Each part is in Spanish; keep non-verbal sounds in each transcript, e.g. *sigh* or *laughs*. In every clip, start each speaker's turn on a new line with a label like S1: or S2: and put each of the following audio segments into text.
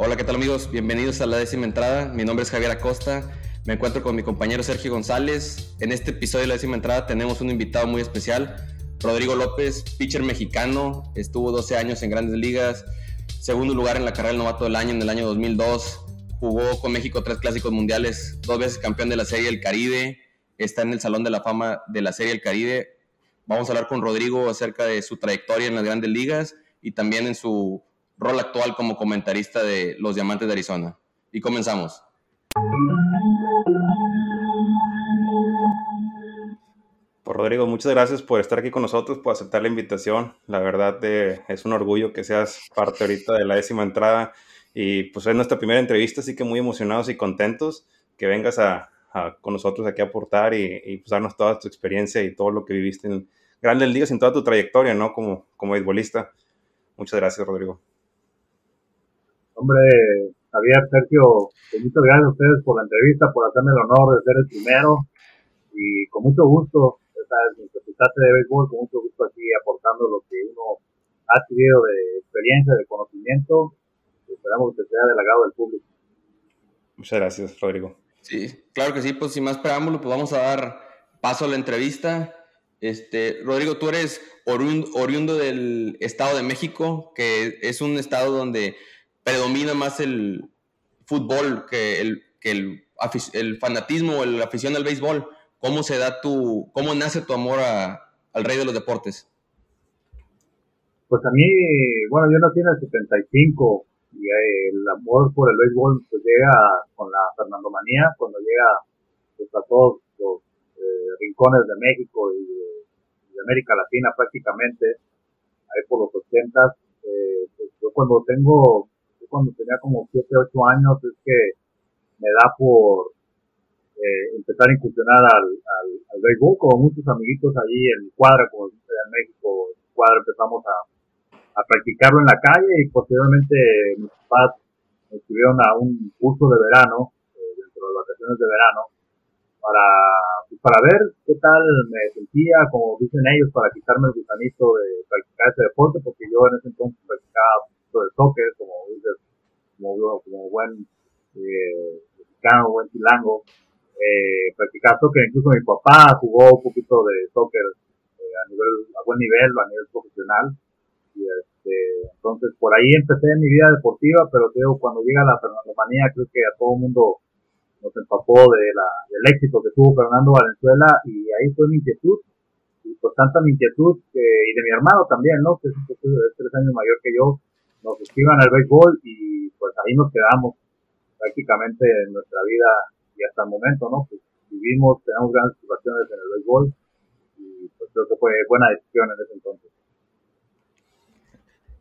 S1: Hola, ¿qué tal amigos? Bienvenidos a la décima entrada. Mi nombre es Javier Acosta. Me encuentro con mi compañero Sergio González. En este episodio de la décima entrada tenemos un invitado muy especial, Rodrigo López, pitcher mexicano. Estuvo 12 años en grandes ligas, segundo lugar en la carrera del novato del año en el año 2002. Jugó con México tres clásicos mundiales, dos veces campeón de la Serie del Caribe. Está en el Salón de la Fama de la Serie del Caribe. Vamos a hablar con Rodrigo acerca de su trayectoria en las grandes ligas y también en su rol actual como comentarista de los Diamantes de Arizona. Y comenzamos.
S2: Pues Rodrigo, muchas gracias por estar aquí con nosotros, por aceptar la invitación. La verdad eh, es un orgullo que seas parte ahorita de la décima entrada y pues es nuestra primera entrevista, así que muy emocionados y contentos que vengas a, con nosotros aquí a aportar y, y pues darnos toda tu experiencia y todo lo que viviste en grandes ligas, en toda tu trayectoria, ¿no? Como, como beisbolista. Muchas gracias, Rodrigo.
S3: Hombre, Javier, Sergio, pues muchas gracias a ustedes por la entrevista, por hacerme el honor de ser el primero y con mucho gusto, esta es mi de béisbol, con mucho gusto aquí aportando lo que uno ha adquirido de experiencia, de conocimiento, esperamos que sea del agrado del público.
S2: Muchas gracias, Rodrigo.
S1: Sí, claro que sí, pues sin más preámbulo, pues vamos a dar paso a la entrevista. Este, Rodrigo, tú eres oriundo del Estado de México, que es un estado donde predomina más el fútbol que el, que el, fanatismo o la afición al béisbol. ¿Cómo se da tu, cómo nace tu amor al rey de los deportes?
S3: Pues a mí, bueno, yo nací en el 75 y el amor por el béisbol pues llega con la Fernando Manía, cuando llega pues, a todos los eh, rincones de México y de, América Latina prácticamente, ahí por los 80, eh, pues, yo cuando tengo cuando tenía como 7, 8 años es que me da por eh, empezar a incursionar al, al, al, béisbol, como muchos amiguitos allí en mi cuadra, como en México, en mi cuadra empezamos a, a practicarlo en la calle y posteriormente mis papás me inscribieron a un curso de verano, eh, dentro de las vacaciones de verano, para, pues, para ver qué tal me sentía, como dicen ellos, para quitarme el gusanito de practicar ese deporte, porque yo en ese entonces practicaba de soccer, como dices, como, como buen eh, mexicano, buen chilango, eh, practicar soccer, incluso mi papá jugó un poquito de soccer eh, a nivel, a buen nivel, a nivel profesional, y este, entonces por ahí empecé mi vida deportiva, pero creo cuando llega la Fernandomanía creo que a todo el mundo nos empapó de la, del éxito que tuvo Fernando Valenzuela y ahí fue mi inquietud y por tanta mi inquietud que, y de mi hermano también, ¿no? Que es, es tres años mayor que yo, nos escriban al béisbol y pues ahí nos quedamos prácticamente en nuestra vida y hasta el momento, ¿no? Pues vivimos, tenemos grandes situaciones en el béisbol y pues creo que fue buena decisión en ese entonces.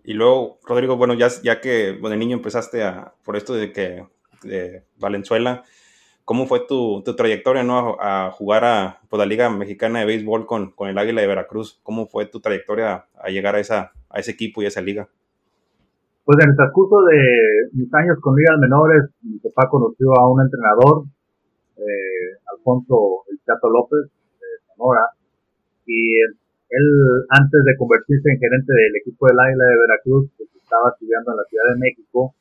S2: Y luego, Rodrigo, bueno, ya, ya que bueno, de niño empezaste a, por esto de que de Valenzuela, ¿cómo fue tu, tu trayectoria ¿no? a, jugar a pues, la Liga Mexicana de Béisbol con, con el Águila de Veracruz? ¿Cómo fue tu trayectoria a llegar a, esa, a ese equipo y a esa liga?
S3: Pues en el transcurso de mis años con ligas menores, mi papá conoció a un entrenador, eh, Alfonso El Chato López, de Sonora, y él, antes de convertirse en gerente del equipo del Águila de Veracruz, pues estaba estudiando en la Ciudad de México,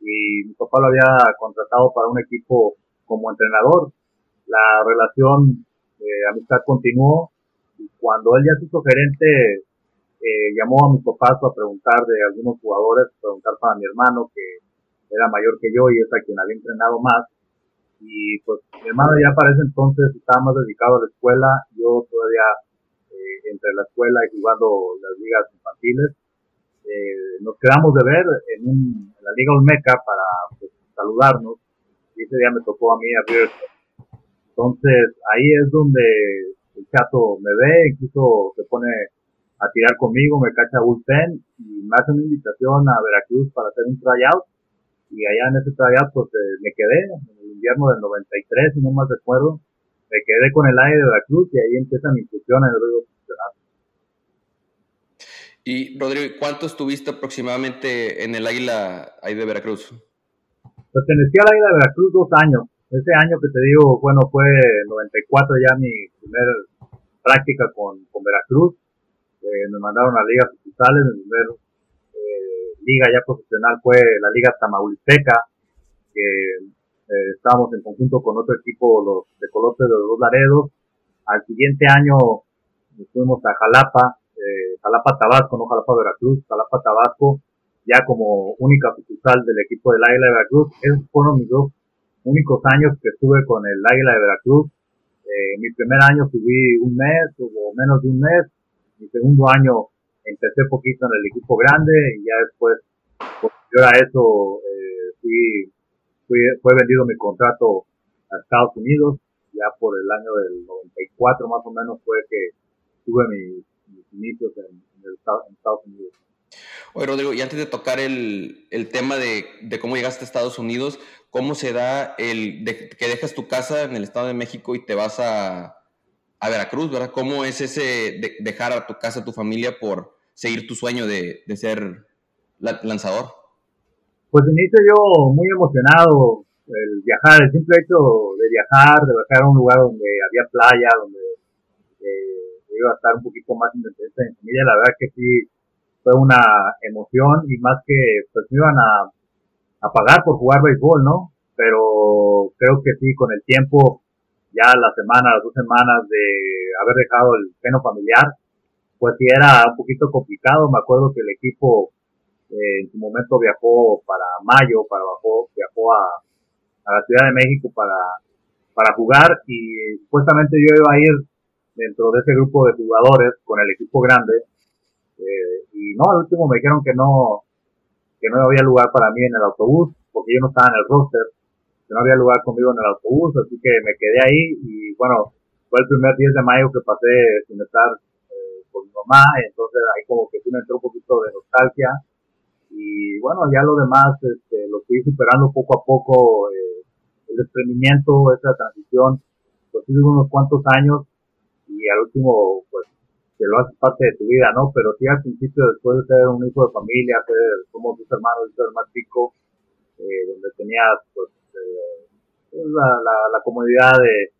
S3: y mi papá lo había contratado para un equipo como entrenador. La relación de amistad continuó, y cuando él ya se hizo gerente, eh, llamó a mi papá a preguntar de algunos jugadores, preguntar para mi hermano que era mayor que yo y es a quien había entrenado más. Y pues mi hermano ya para entonces estaba más dedicado a la escuela, yo todavía eh, entre la escuela y jugando las ligas infantiles. Eh, nos quedamos de ver en, un, en la Liga Olmeca para pues, saludarnos y ese día me tocó a mí abrir. Entonces ahí es donde el chato me ve, incluso se pone a tirar conmigo, me cacha bullpen y me hace una invitación a Veracruz para hacer un tryout. Y allá en ese tryout pues eh, me quedé en el invierno del 93, si no más recuerdo. Me quedé con el aire de Veracruz y ahí empieza mi incursión en el ruido profesional.
S1: Y Rodrigo, ¿cuánto estuviste aproximadamente en el Águila ahí de Veracruz?
S3: Pertenecí al Águila de Veracruz dos años. Ese año que te digo, bueno, fue 94 ya mi primer práctica con, con Veracruz eh, me mandaron a ligas oficiales, mi primer eh, liga ya profesional fue la Liga Tamaulipeca, que eh, estábamos en conjunto con otro equipo, los de Colote de los Laredos. Al siguiente año fuimos a Jalapa, eh, Jalapa Tabasco, no Jalapa Veracruz, Jalapa Tabasco, ya como única sucursal del equipo del Águila de Veracruz. Esos fueron mis dos únicos años que estuve con el Águila de Veracruz. Eh, mi primer año subí un mes o menos de un mes. Mi segundo año empecé poquito en el equipo grande y ya después, posterior a eso, eh, fui, fue vendido mi contrato a Estados Unidos. Ya por el año del 94 más o menos fue que tuve mis, inicios en, en, Estados Unidos.
S1: Oye, Rodrigo, y antes de tocar el, el tema de, de, cómo llegaste a Estados Unidos, ¿cómo se da el de, que dejas tu casa en el Estado de México y te vas a, a Veracruz, ¿verdad? ¿Cómo es ese de, dejar a tu casa, a tu familia por seguir tu sueño de, de ser lanzador?
S3: Pues inicio yo muy emocionado el viajar, el simple hecho de viajar, de viajar a un lugar donde había playa, donde eh, iba a estar un poquito más independiente en familia, la verdad que sí fue una emoción y más que pues me iban a, a pagar por jugar béisbol, ¿no? Pero creo que sí, con el tiempo, ya la semana, las dos semanas de haber dejado el seno familiar, pues sí era un poquito complicado. Me acuerdo que el equipo eh, en su momento viajó para mayo, para bajó, viajó a, a la Ciudad de México para, para jugar y supuestamente yo iba a ir dentro de ese grupo de jugadores con el equipo grande eh, y no, al último me dijeron que no, que no había lugar para mí en el autobús, porque yo no estaba en el roster, no había lugar conmigo en el autobús, así que me quedé ahí y bueno, fue el primer 10 de mayo que pasé sin estar eh, con mi mamá, entonces ahí como que sí me entró un poquito de nostalgia y bueno, ya lo demás este, lo estoy superando poco a poco, eh, el desprendimiento, esa transición, pues tuve unos cuantos años y al último pues que lo haces parte de tu vida, ¿no? Pero sí al principio, después de ser un hijo de familia, ser, somos dos hermanos, yo el más chico, donde tenías, pues, la, comodidad de,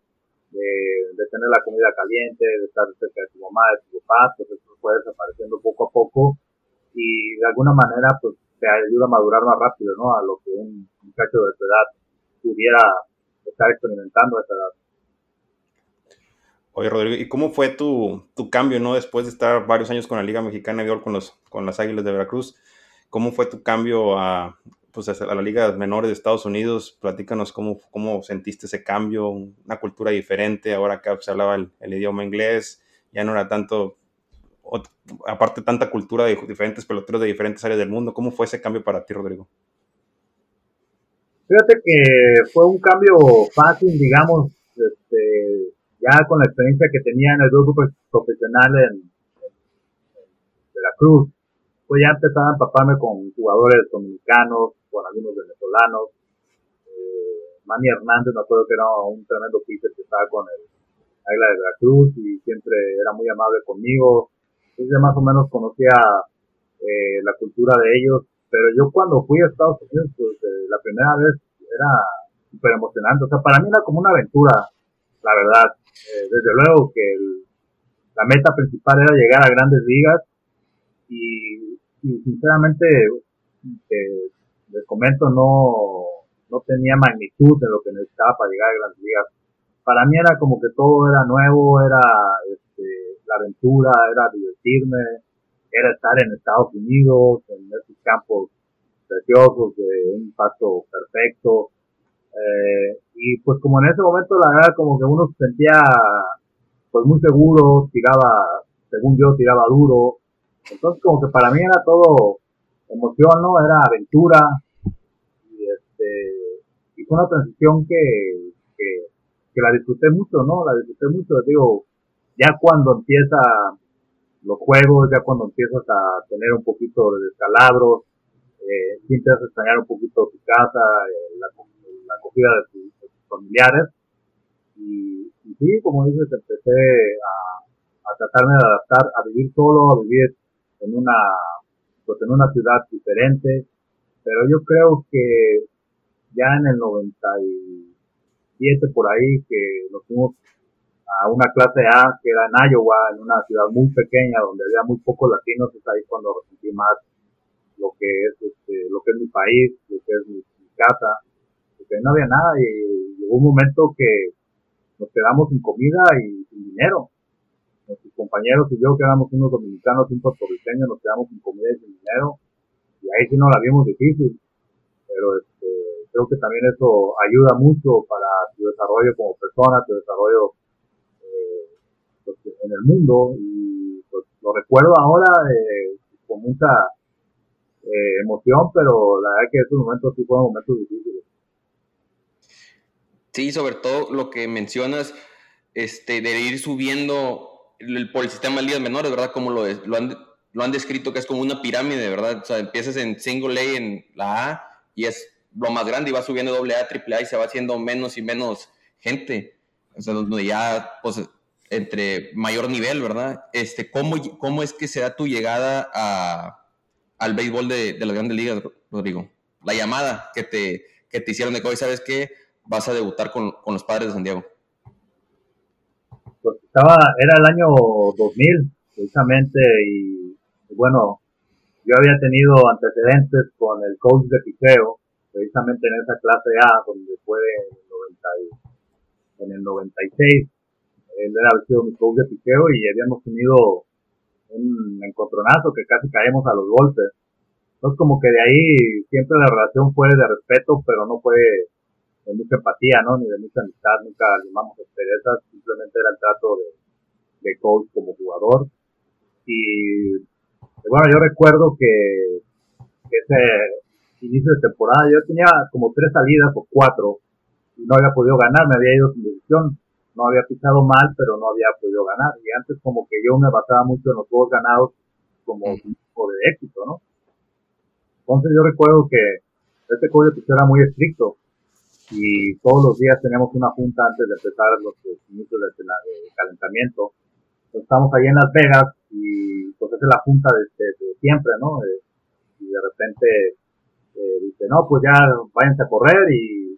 S3: tener la comida caliente, de estar cerca de tu mamá, de tu papá, pues eso fue desapareciendo poco a poco y de alguna manera, pues, te ayuda a madurar más rápido, ¿no? A lo que un muchacho de tu edad pudiera estar experimentando a esa edad.
S2: Oye, Rodrigo, ¿y cómo fue tu, tu, cambio, no? Después de estar varios años con la Liga Mexicana de con, los, con las Águilas de Veracruz, ¿cómo fue tu cambio a, pues, a la Liga Menores de Estados Unidos? Platícanos cómo, cómo sentiste ese cambio, una cultura diferente, ahora acá se hablaba el, idioma inglés, ya no era tanto, aparte tanta cultura de diferentes peloteros de diferentes áreas del mundo, ¿cómo fue ese cambio para ti, Rodrigo?
S3: Fíjate que fue un cambio fácil, digamos, este, ya con la experiencia que tenía en el grupo profesional en, en, la Cruz, pues ya empezaba a empaparme con jugadores dominicanos, con algunos venezolanos. Eh, Manny Hernández, me acuerdo que era un tremendo pitcher que estaba con el Águila de Veracruz y siempre era muy amable conmigo. Entonces más o menos conocía eh, la cultura de ellos. Pero yo cuando fui a Estados Unidos, pues eh, la primera vez era súper emocionante. O sea, para mí era como una aventura, la verdad. Eh, desde luego que el, la meta principal era llegar a grandes ligas y, y sinceramente eh, les comento no, no tenía magnitud de lo que necesitaba para llegar a grandes ligas. Para mí era como que todo era nuevo, era este, la aventura, era divertirme, era estar en Estados Unidos, en esos campos preciosos de un paso perfecto, eh, y pues como en ese momento la verdad como que uno se sentía pues muy seguro, tiraba, según yo tiraba duro. Entonces como que para mí era todo emoción, ¿no? Era aventura. Y este, y fue una transición que, que, que la disfruté mucho, ¿no? La disfruté mucho, digo, ya cuando empieza los juegos, ya cuando empiezas a tener un poquito de descalabros, eh, empiezas a extrañar un poquito tu casa, eh, la, la acogida de, tus familiares. Y, y, sí, como dices, empecé a, a, tratarme de adaptar, a vivir solo, a vivir en una, pues en una ciudad diferente. Pero yo creo que ya en el 97 por ahí que nos fuimos a una clase A que era en Iowa, en una ciudad muy pequeña donde había muy pocos latinos, es ahí cuando sentí más lo que es este, lo que es mi país, lo que es mi, casa, porque no había nada y llegó un momento que nos quedamos sin comida y sin dinero. Nuestros compañeros y yo, que éramos unos dominicanos un puertorriqueño, nos quedamos sin comida y sin dinero. Y ahí sí no la vimos difícil. Pero este, creo que también eso ayuda mucho para tu desarrollo como persona, tu desarrollo eh, pues, en el mundo. Y pues, lo recuerdo ahora eh, con mucha eh, emoción, pero la verdad que esos momentos sí fueron momentos difíciles.
S1: Sí, sobre todo lo que mencionas, este, de ir subiendo por el sistema de ligas menores, ¿verdad? Como lo, lo, han, lo han descrito, que es como una pirámide, ¿verdad? O sea, empiezas en single A en la A y es lo más grande y va subiendo doble A, triple A y se va haciendo menos y menos gente. O sea, donde ya, pues, entre mayor nivel, ¿verdad? Este, ¿cómo, ¿Cómo es que se da tu llegada al béisbol de, de las grandes ligas, Rodrigo? La llamada que te, que te hicieron de que hoy, ¿sabes qué? Vas a debutar con, con los padres de San Diego.
S3: Pues estaba, era el año 2000, precisamente, y, bueno, yo había tenido antecedentes con el coach de picheo, precisamente en esa clase A, donde fue en el, 90 en el 96 él era sido mi coach de piqueo y habíamos tenido un encontronazo que casi caemos a los golpes. Entonces como que de ahí siempre la relación fue de respeto, pero no fue de mucha empatía, ¿no? Ni de mucha amistad, nunca limamos asperezas, simplemente era el trato de, de coach como jugador. Y bueno, yo recuerdo que, que ese inicio de temporada yo tenía como tres salidas o cuatro y no había podido ganar, me había ido sin decisión no había pisado mal, pero no había podido ganar. Y antes como que yo me basaba mucho en los juegos ganados como un tipo de éxito, ¿no? Entonces yo recuerdo que este código era muy estricto y todos los días teníamos una junta antes de empezar los inicios de calentamiento. Entonces estamos ahí en Las Vegas y pues es la junta de, siempre, ¿no? y de repente eh, dice, no, pues ya váyanse a correr y,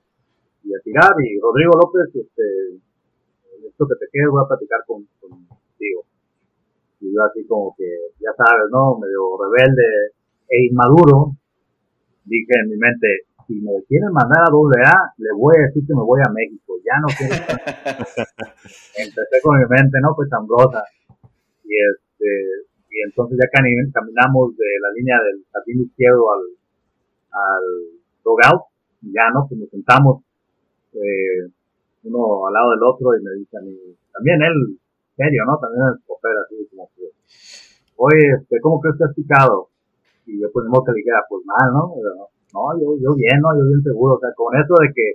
S3: a tirar. Y Rodrigo López, este, que te quede voy a platicar con, contigo. Y yo así como que, ya sabes, ¿no? Medio rebelde e inmaduro, dije en mi mente, si me quieren mandar a doble A, le voy a decir que me voy a México, ya no quiero. *laughs* Empecé con mi mente, ¿no? Pues ambrosa. Y este, y entonces ya caminamos de la línea del jardín izquierdo al, al dogout, ya no, pues nos sentamos, eh, uno al lado del otro y me dice a mí, también él, serio, ¿no? También es popper, así como que, oye, este, ¿cómo crees que has picado? Y yo pues no que le dijera, pues mal, ¿no? No, yo, yo bien, ¿no? Yo bien seguro, o sea, con eso de que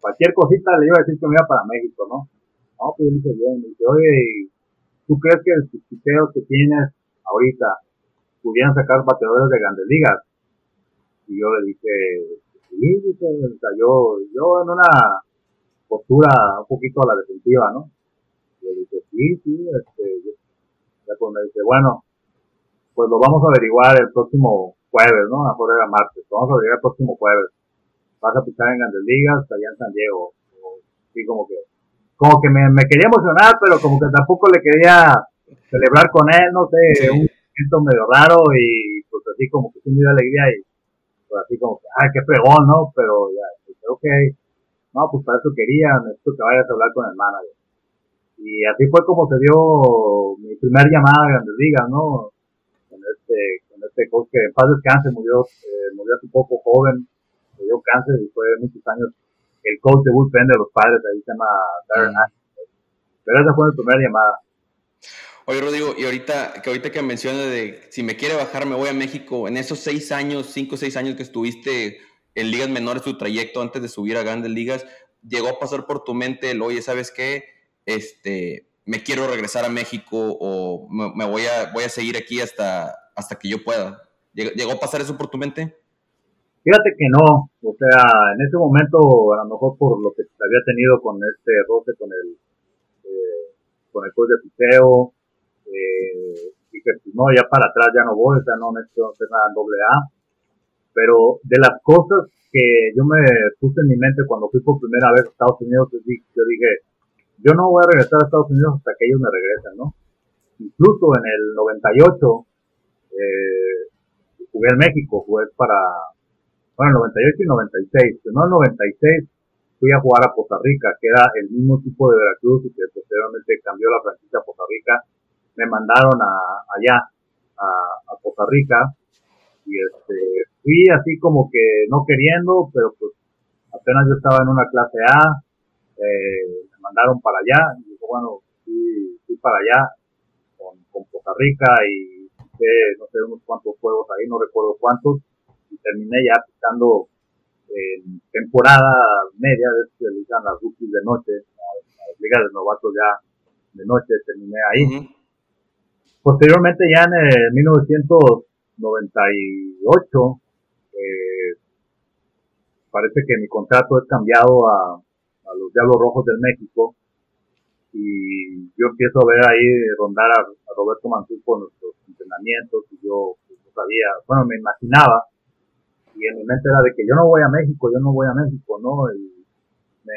S3: cualquier cosita le iba a decir que me iba para México, ¿no? No, pues yo dije bien, me dice, oye, ¿tú crees que los picheos que tienes ahorita pudieran sacar bateadores de grandes ligas? Y yo le dije, sí, dice, o sea, yo, yo en una postura un poquito a la defensiva, ¿no? Y le dije, sí, sí, este, ya pues me dice, bueno, pues lo vamos a averiguar el próximo jueves, ¿no? Mejor era martes, lo vamos a averiguar el próximo jueves. Vas a pisar en Grandes Ligas, allá en San Diego. sí, como que, como que me, me quería emocionar, pero como que tampoco le quería celebrar con él, no sé, un momento medio raro y pues así como que sí me dio alegría y pues así como que, ay, qué fregón, ¿no? Pero ya, creo que no, pues para eso quería, necesito que vayas a hablar con el manager. Y así fue como se dio mi primer llamada a Grandes Ligas, ¿no? Con este, este coach que en paz descanse, murió, eh, murió hace poco joven, le dio cáncer y fue muchos años el coach de bullpen de los padres, ahí se llama Darren Pero esa fue mi primera llamada.
S1: Oye, Rodrigo, y ahorita que ahorita que mencionas de si me quiere bajar, me voy a México, en esos seis años, cinco o seis años que estuviste en ligas menores tu trayecto antes de subir a grandes ligas, llegó a pasar por tu mente el, oye, ¿sabes qué? Este, me quiero regresar a México o me, voy, a, voy a seguir aquí hasta, hasta que yo pueda. ¿Llegó a pasar eso por tu mente?
S3: Fíjate que no, o sea, en ese momento, a lo mejor por lo que había tenido con este roce, con el, eh, con el coach de piseo, eh, dije, pues no, ya para atrás ya no voy, o sea, no necesito hacer nada en doble A pero de las cosas que yo me puse en mi mente cuando fui por primera vez a Estados Unidos, yo dije, yo no voy a regresar a Estados Unidos hasta que ellos me regresen, ¿no? Incluso en el 98, eh, jugué en México, jugué para, bueno, 98 y 96, pero no en 96 fui a jugar a Costa Rica, que era el mismo tipo de Veracruz y que posteriormente cambió la franquicia a Costa Rica. Me mandaron a, allá, a, Costa Rica, y este, fui así como que no queriendo, pero pues apenas yo estaba en una clase A, eh, me mandaron para allá, y dijo, bueno, fui, fui para allá con Costa Rica y no sé, unos cuantos juegos ahí, no recuerdo cuántos, y terminé ya pisando en temporada media, de que le las rookies de noche, las ligas de novatos ya de noche, terminé ahí. Posteriormente ya en el 1998, eh, parece que mi contrato es cambiado a, a los Diablos Rojos del México y yo empiezo a ver ahí rondar a, Roberto Mansur con nuestros entrenamientos y yo pues, no sabía, bueno, me imaginaba y en mi mente era de que yo no voy a México, yo no voy a México, ¿no? Y me,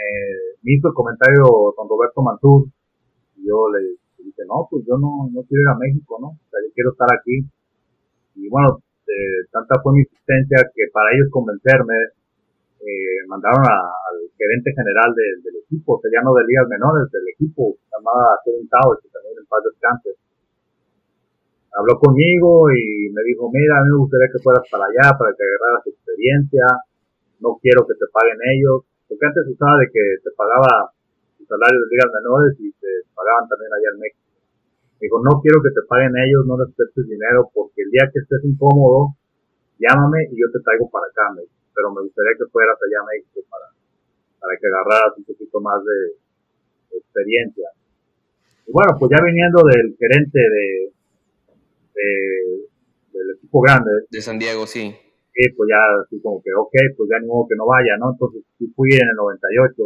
S3: hizo el comentario don Roberto Mansur y yo le, dije, no, pues yo no, no quiero ir a México, ¿no? O sea, yo quiero estar aquí. Y bueno, eh, tanta fue mi insistencia que para ellos convencerme, eh, mandaron al gerente general del equipo, se llama de ligas menores del equipo, llamada Kevin Towers, que también en paz descanse. Habló conmigo y me dijo, mira, a mí me gustaría que fueras para allá, para que agarraras experiencia, no quiero que te paguen ellos, porque antes usaba de que te pagaba tu salario de ligas menores y te pagaban también allá en México. Me dijo, no quiero que te paguen ellos, no les dinero, porque el día que estés incómodo, llámame y yo te traigo para acá, me pero me gustaría que fueras allá a México para, para que agarraras un poquito más de, experiencia. Y bueno, pues ya viniendo del gerente de, del equipo grande.
S1: De San Diego, sí.
S3: Sí, pues ya así como que, ok, pues ya ni modo que no vaya, ¿no? Entonces fui en el 98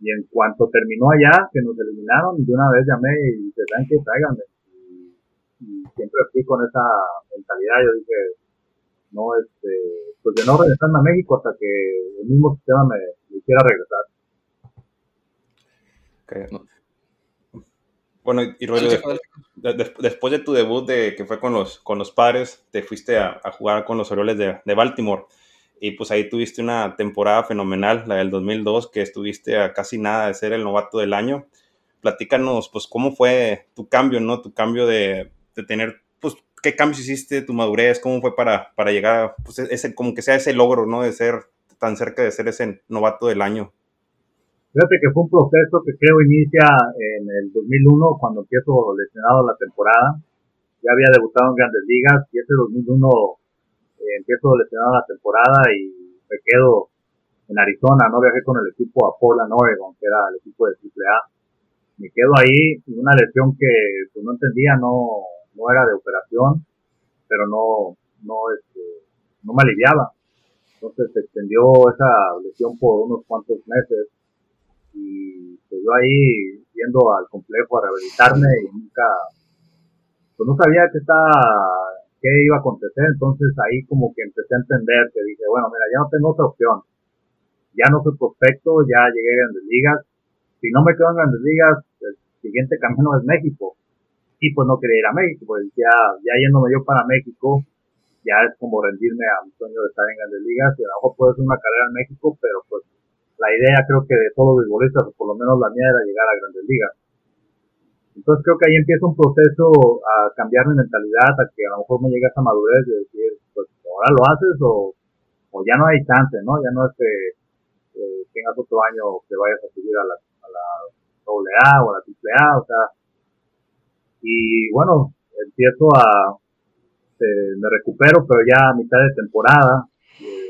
S3: y en cuanto terminó allá, que nos eliminaron, de una vez llamé y dije, ¿saben qué? Tráiganme. y siempre fui con esa mentalidad, yo dije, no este pues de no regresarme a México hasta que el mismo sistema me, hiciera regresar
S2: bueno y después de tu debut de que fue con los con los padres te fuiste a, jugar con los Orioles de, de, Baltimore. Y pues ahí tuviste una temporada fenomenal la del 2002 que estuviste a casi nada de ser el novato del año. Platícanos pues cómo fue tu cambio no tu cambio de, de tener pues qué cambios hiciste, tu madurez, cómo fue para, para llegar, pues ese, como que sea ese logro, ¿no? De ser tan cerca de ser ese novato del año.
S3: Fíjate que fue un proceso que creo inicia en el 2001, cuando empiezo lesionado la temporada. Ya había debutado en grandes ligas y ese 2001 eh, empiezo lesionado la temporada y me quedo en Arizona, no viajé con el equipo a Portland, Oregon, que era el equipo de AAA. Me quedo ahí, una lesión que pues, no entendía, no, no era de operación, pero no, no, este, no me aliviaba. Entonces se extendió esa lesión por unos cuantos meses y pues yo ahí yendo al complejo a rehabilitarme y nunca, pues no sabía qué está, qué iba a acontecer, entonces ahí como que empecé a entender que dije, bueno, mira, ya no tengo otra opción, ya no soy prospecto, ya llegué a grandes ligas, si no me quedo en grandes ligas, el siguiente camino es México, y pues no quería ir a México, pues ya, ya yéndome yo para México, ya es como rendirme a un sueño de estar en grandes ligas. Y a lo mejor puede ser una carrera en México, pero pues la idea creo que de todos los futbolistas, o por lo menos la mía, era llegar a grandes ligas. Entonces creo que ahí empieza un proceso a cambiar mi mentalidad, a que a lo mejor me llega esa madurez de decir, pues ahora lo haces o, o ya no hay chance, ¿no? Ya no es que eh, tengas otro año que vayas a subir a la, a la AA o a la AAA, o sea, y bueno, empiezo a, eh, me recupero, pero ya a mitad de temporada, eh,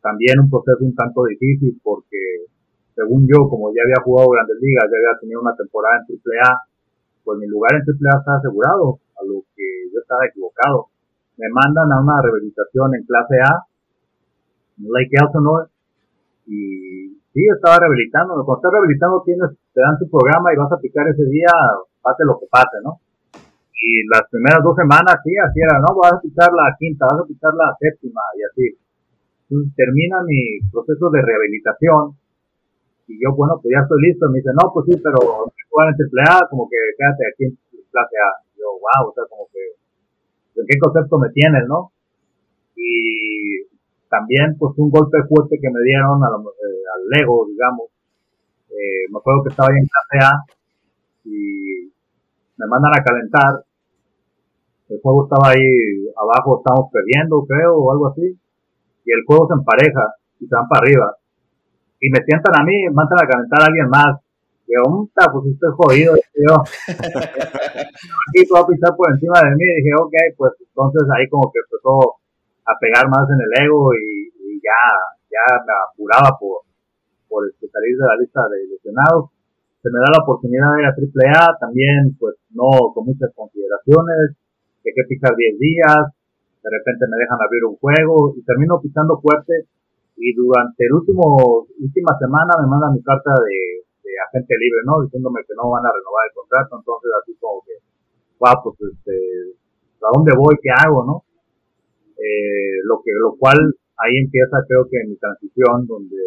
S3: también un proceso un tanto difícil porque según yo, como ya había jugado grandes ligas, ya había tenido una temporada en AAA, pues mi lugar en AAA está asegurado, a lo que yo estaba equivocado. Me mandan a una rehabilitación en clase A, en Lake Elsinore, y sí, estaba rehabilitando. Cuando estás rehabilitando tienes, te dan tu programa y vas a picar ese día pase lo que pase, ¿no? Y las primeras dos semanas, sí, así era, ¿no? Vas a picar la quinta, vas a picar la séptima y así. Termina mi proceso de rehabilitación y yo, bueno, pues ya estoy listo. Me dice, no, pues sí, pero jugar en AAA, como que quédate aquí en clase A. yo, wow, o sea, como que, ¿en qué concepto me tienes, no? y también pues un golpe fuerte que me dieron a eh, al Lego, digamos. Eh, me acuerdo que estaba ahí en clase A y me mandan a calentar. El juego estaba ahí abajo, estamos perdiendo, creo, o algo así. Y el juego se empareja y se van para arriba. Y me sientan a mí, mandan a calentar a alguien más. Y yo, pues estoy jodido, yo. Aquí va a pisar por encima de mí. Y dije, ok, pues entonces ahí como que empezó a pegar más en el ego y, ya, ya me apuraba por, por este, salir de la lista de lesionados. Se me da la oportunidad de ir a AAA, también pues no con muchas consideraciones, que hay que picar 10 días, de repente me dejan abrir un juego y termino pisando fuerte y durante el último, última semana me mandan mi carta de, agente libre, ¿no? Diciéndome que no van a renovar el contrato, entonces así como que, wow, pues este, ¿a dónde voy? ¿Qué hago, no? Eh, lo que lo cual ahí empieza creo que mi transición donde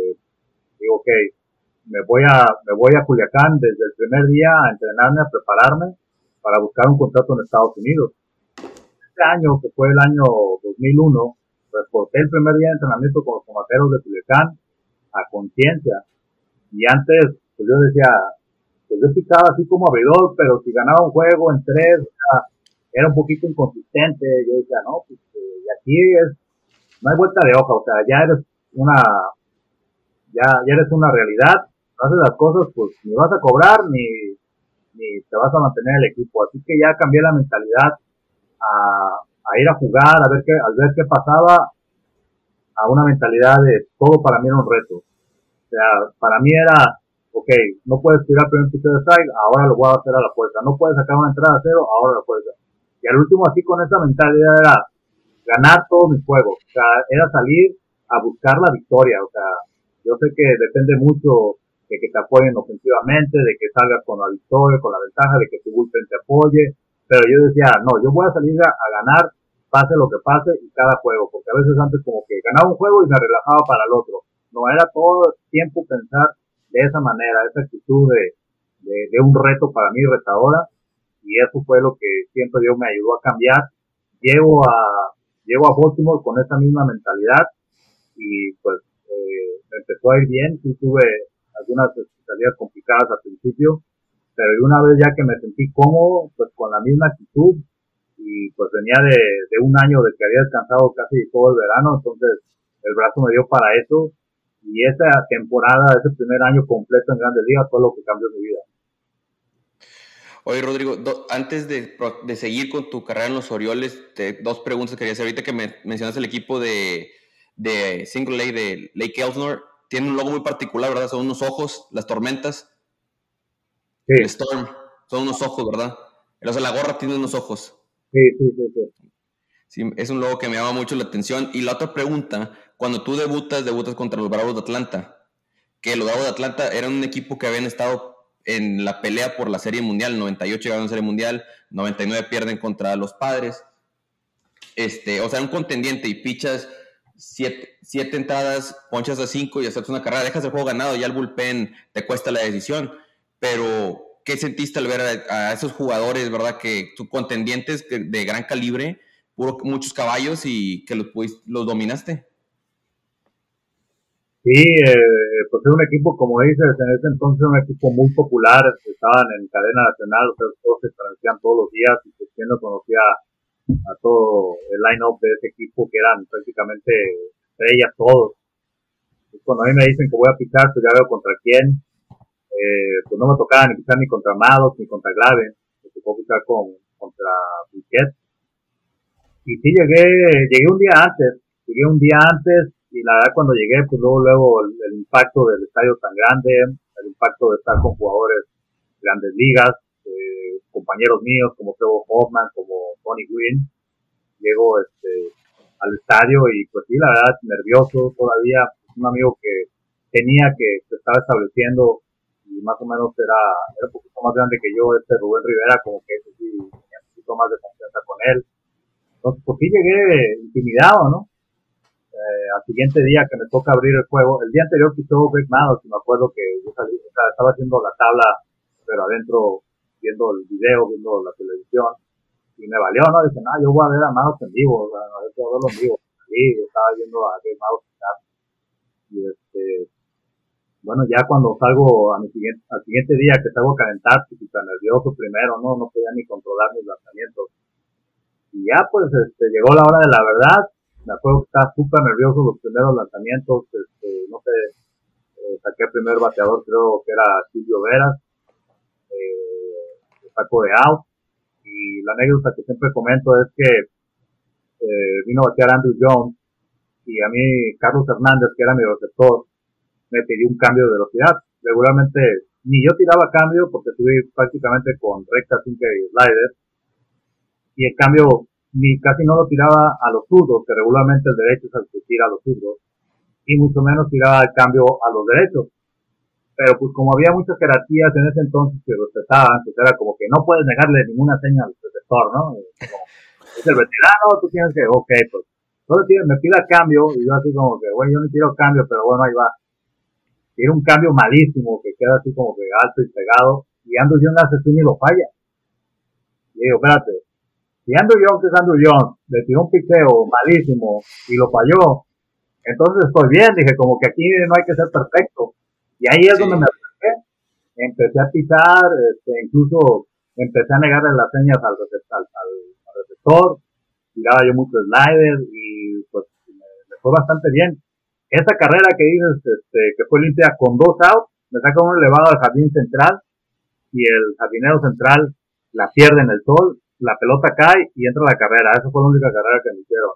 S3: digo ok me voy a me voy a Culiacán desde el primer día a entrenarme a prepararme para buscar un contrato en Estados Unidos año que fue el año 2001 reporté el primer día de entrenamiento con los tomateros de Culiacán a conciencia. Y antes pues yo decía pues yo picaba así como abridor pero si ganaba un juego en tres era un poquito inconsistente. Yo decía no pues aquí es, no hay vuelta de hoja, o sea, ya eres una, ya, ya eres una realidad, no haces las cosas, pues ni vas a cobrar ni, ni te vas a mantener el equipo. Así que ya cambié la mentalidad a, a ir a jugar, a ver qué, al ver qué pasaba, a una mentalidad de todo para mí era un reto. O sea, para mí era, ok, no puedes tirar primer piso de strike, ahora lo voy a hacer a la puerta. No puedes sacar una entrada a cero, ahora puedes hacer. Y al último, así con esa mentalidad era, ganar todos mis juegos. O sea, era salir a buscar la victoria. O sea, yo sé que depende mucho de que te apoyen ofensivamente, de que salgas con la victoria, con la ventaja, de que tu bullpen te apoye. Pero yo decía, no, yo voy a salir a, ganar, pase lo que pase, y cada juego. Porque a veces antes como que ganaba un juego y me relajaba para el otro. No era todo el tiempo pensar de esa manera, esa actitud de, de, de un reto para mí retadora. Y eso fue lo que siempre Dios me ayudó a cambiar. Llego a, llego a Baltimore con esa misma mentalidad y pues eh, me empezó a ir bien, sí tuve algunas salidas complicadas al principio, pero una vez ya que me sentí cómodo, pues con la misma actitud y pues venía de, de un año de que había descansado casi todo el verano, entonces el brazo me dio para eso y esa temporada, ese primer año completo en Grandes Ligas fue lo que cambió mi vida.
S1: Oye, Rodrigo, antes de, de, seguir con tu carrera en los Orioles, dos preguntas quería hacer. Ahorita que me mencionas el equipo de, de Single Lake de Lake Elsinore, tiene un logo muy particular, ¿verdad? Son unos ojos, las tormentas. Sí. Storm, son unos ojos, ¿verdad? O sea, la gorra tiene unos ojos.
S3: Sí, sí, sí, sí.
S1: Sí, es un logo que me llama mucho la atención. Y la otra pregunta, cuando tú debutas, debutas contra los Bravos de Atlanta, que los Bravos de Atlanta eran un equipo que habían estado en la pelea por la Serie Mundial. 98 llegaron a la Serie Mundial, 99 pierden contra los padres. Este, o sea, un contendiente y pichas siete, siete entradas, ponchas a cinco y haces una carrera, dejas el juego ganado, ya el bullpen te cuesta la decisión. Pero, ¿qué sentiste al ver a, esos jugadores, verdad? Que tus contendientes de gran calibre, puro, muchos caballos y que los, los dominaste.
S3: Sí, eh, pues es un equipo, como dices, en ese entonces un equipo muy popular, estaban en cadena nacional, todos se transmitían todos los días y pues quien no conocía a todo el line-up de ese equipo que eran prácticamente estrellas todos. Pues cuando a mí me dicen que voy a picar, pues ya veo contra quién. Eh, pues no me tocaba ni picar ni contra Amados ni contra Glave, me tocó picar con, contra Piquet. Y sí llegué, llegué un día antes, llegué un día antes y la verdad cuando llegué, pues luego, luego el, impacto del estadio tan grande, el impacto de estar con jugadores de grandes ligas, compañeros míos como Trevor Hoffman, como Tony Gwynn, llego este, al estadio y pues sí, la verdad, nervioso todavía, un amigo que tenía que se estaba estableciendo y más o menos era, era un poquito más grande que yo, este Rubén Rivera, como que ese sí tenía un poquito más de confianza con él. Entonces, pues sí llegué intimidado, ¿no? eh, al siguiente día que me toca abrir el juego, el día anterior quitó Greg Maddux y me acuerdo que yo estaba haciendo la tabla, pero adentro viendo el video, viendo la televisión, y me valió, ¿no? Dicen, ah, yo voy a ver a Maddux en vivo, a ver, voy a verlo en vivo. Sí, estaba yendo a Out y este, bueno, ya cuando salgo a mi siguiente, al siguiente día que salgo a calentar, pues, súper nervioso primero, ¿no? No podía ni controlar mis lanzamientos. Y ya, pues, este, llegó la hora de la verdad. Me acuerdo que estaba súper nervioso los primeros lanzamientos, este, no sé, eh, saqué el primer bateador, creo que era Silvio Veras, eh, saco de out. Y la anécdota que siempre comento es que eh, vino a batear Andrew Jones y a mí Carlos Hernández, que era mi receptor, me pidió un cambio de velocidad. Regularmente ni yo tiraba cambio porque subí prácticamente con recta, sinker y slider. Y el cambio ni casi no lo tiraba a los zurdos, que regularmente el derecho es el que tira a los zurdos. Y mucho menos tiraba el cambio a los derechos. Pero pues como había muchas jerarquías en ese entonces que respetaban, pues era como que no puedes negarle ninguna señal al receptor, ¿no? es el veterano, tú tienes que, ok, pues solo me pide cambio, y yo así como que, bueno, yo no quiero cambio, pero bueno, ahí va. Tiene un cambio malísimo que queda así como que alto y pegado, y Andrew Jones hace así y lo falla. Y digo, espérate, si Andrew Jones, que es Andrew Jones, le tiró un picheo malísimo y lo falló, entonces estoy bien, dije, como que aquí no hay que ser perfecto. Y ahí es donde me acerqué, empecé a pisar, este, incluso empecé a negarle las señas al, al, al receptor, tiraba yo mucho slider y pues me, fue bastante bien. Esa carrera que dices, este, que fue limpia con dos outs, me saca un elevado al jardín central y el jardinero central la pierde en el sol, la pelota cae y entra la carrera. Esa fue la única carrera que me hicieron.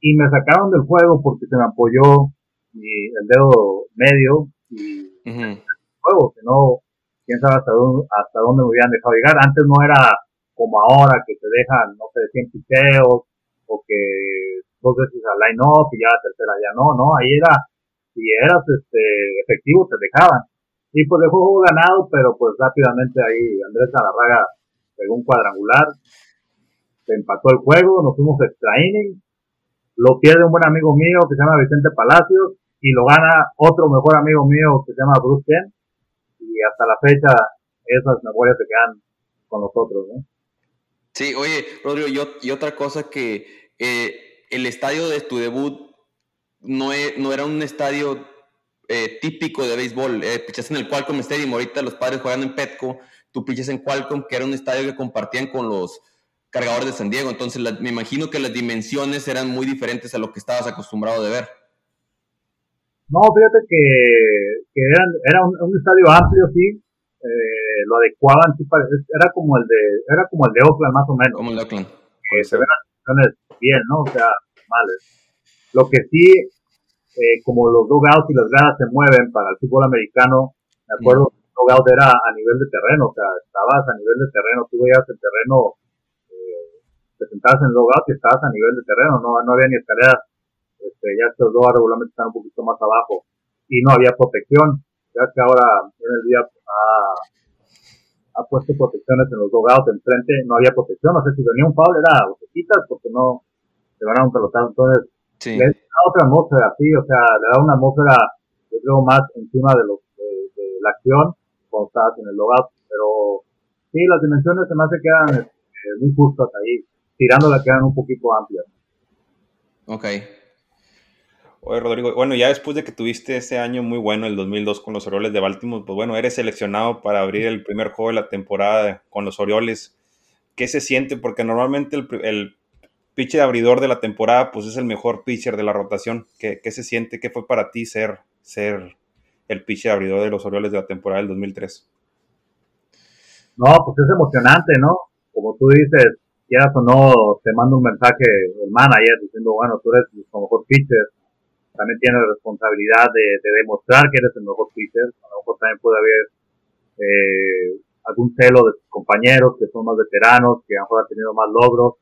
S3: Y me sacaron del juego porque se me apoyó mi, el dedo medio y el juego, que no, quién sabe hasta dónde, hasta dónde me hubieran dejado llegar. Antes no era como ahora que te dejan, no sé, 100 piseos o que dos veces al line up y ya la tercera ya no, no, ahí era, si eras este efectivo te dejaban. Y pues el juego ganado, pero pues rápidamente ahí Andrés Alarraga pegó un cuadrangular, se empató el juego, nos fuimos extra inning, lo pierde un buen amigo mío que se llama Vicente Palacios y lo gana otro mejor amigo mío que se llama Bruce Ken y hasta la fecha esas memorias se quedan con nosotros, ¿no?
S1: Sí, oye, Rodrigo, y otra cosa que eh, el estadio de tu debut no, e, no era un estadio eh, típico de béisbol. Eh, pichaste en el Qualcomm Stadium, ahorita los padres jugando en Petco, tú pichas en Qualcomm, que era un estadio que compartían con los cargadores de San Diego. Entonces, me imagino que las dimensiones eran muy diferentes a lo que estabas acostumbrado de ver.
S3: No, fíjate que, que eran, era un, estadio amplio, sí, eh, lo adecuaban, era como el de, era como el de Oakland más o menos.
S1: Como el de Oakland.
S3: Eh, se ven las bien, ¿no? O sea, males. Lo que sí, eh, como los dugouts y las gradas se mueven para el fútbol americano, me acuerdo que el dugout era a nivel de terreno, o sea, estabas a nivel de terreno, tú veías el terreno, eh, te sentabas en el dugout y estabas a nivel de terreno, no, no había ni escaleras, este, ya estos dos regularmente están un poquito más abajo, y no había protección, ya que ahora en el día ha, puesto protecciones en los dogouts enfrente, no había protección, no sé si venía un foul, era o porque no se van a un pelotado, entonces le da otra atmósfera, sí, o sea, le da una atmósfera, yo creo, más encima de, los, de, la acción cuando estás en el logout, pero sí, las dimensiones se me hace quedan este, muy justas ahí, tirándola quedan un poquito amplias.
S1: Ok.
S2: Oye, Rodrigo, bueno, ya después de que tuviste ese año muy bueno, el 2002 con los Orioles de Baltimore, pues bueno, eres seleccionado para abrir el primer juego de la temporada con los Orioles. ¿Qué se siente? Porque normalmente el, el pitcher abridor de la temporada, pues es el mejor pitcher de la rotación. ¿Qué, se siente? ¿Qué fue para ti ser, ser el pitcher abridor de los Orioles de la temporada del 2003?
S3: No, pues es emocionante, ¿no? Como tú dices, quieras o no, te manda un mensaje el manager diciendo, bueno, tú eres el mejor pitcher también tienes la responsabilidad de, demostrar que eres el mejor pitcher. A lo mejor también puede haber eh, algún celo de tus compañeros que son más veteranos, que a lo mejor han tenido más logros.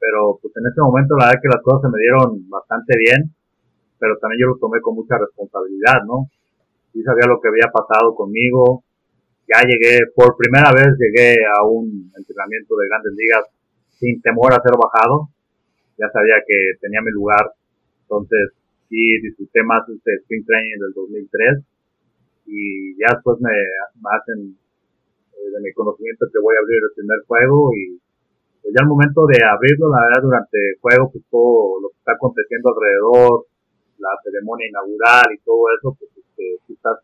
S3: Pero pues en ese momento la verdad que las cosas se me dieron bastante bien, pero también yo lo tomé con mucha responsabilidad, ¿no? Sí sabía lo que había pasado conmigo. Ya llegué, por primera vez llegué a un entrenamiento de grandes ligas sin temor a ser bajado. Ya sabía que tenía mi lugar. Entonces, sí disfruté más este Spring Training del 2003 y ya después me, hacen eh, de mi conocimiento que voy a abrir el primer juego y pues ya al momento de abrirlo, la verdad, durante el juego, pues todo lo que está aconteciendo alrededor, la ceremonia inaugural y todo eso, pues este, estás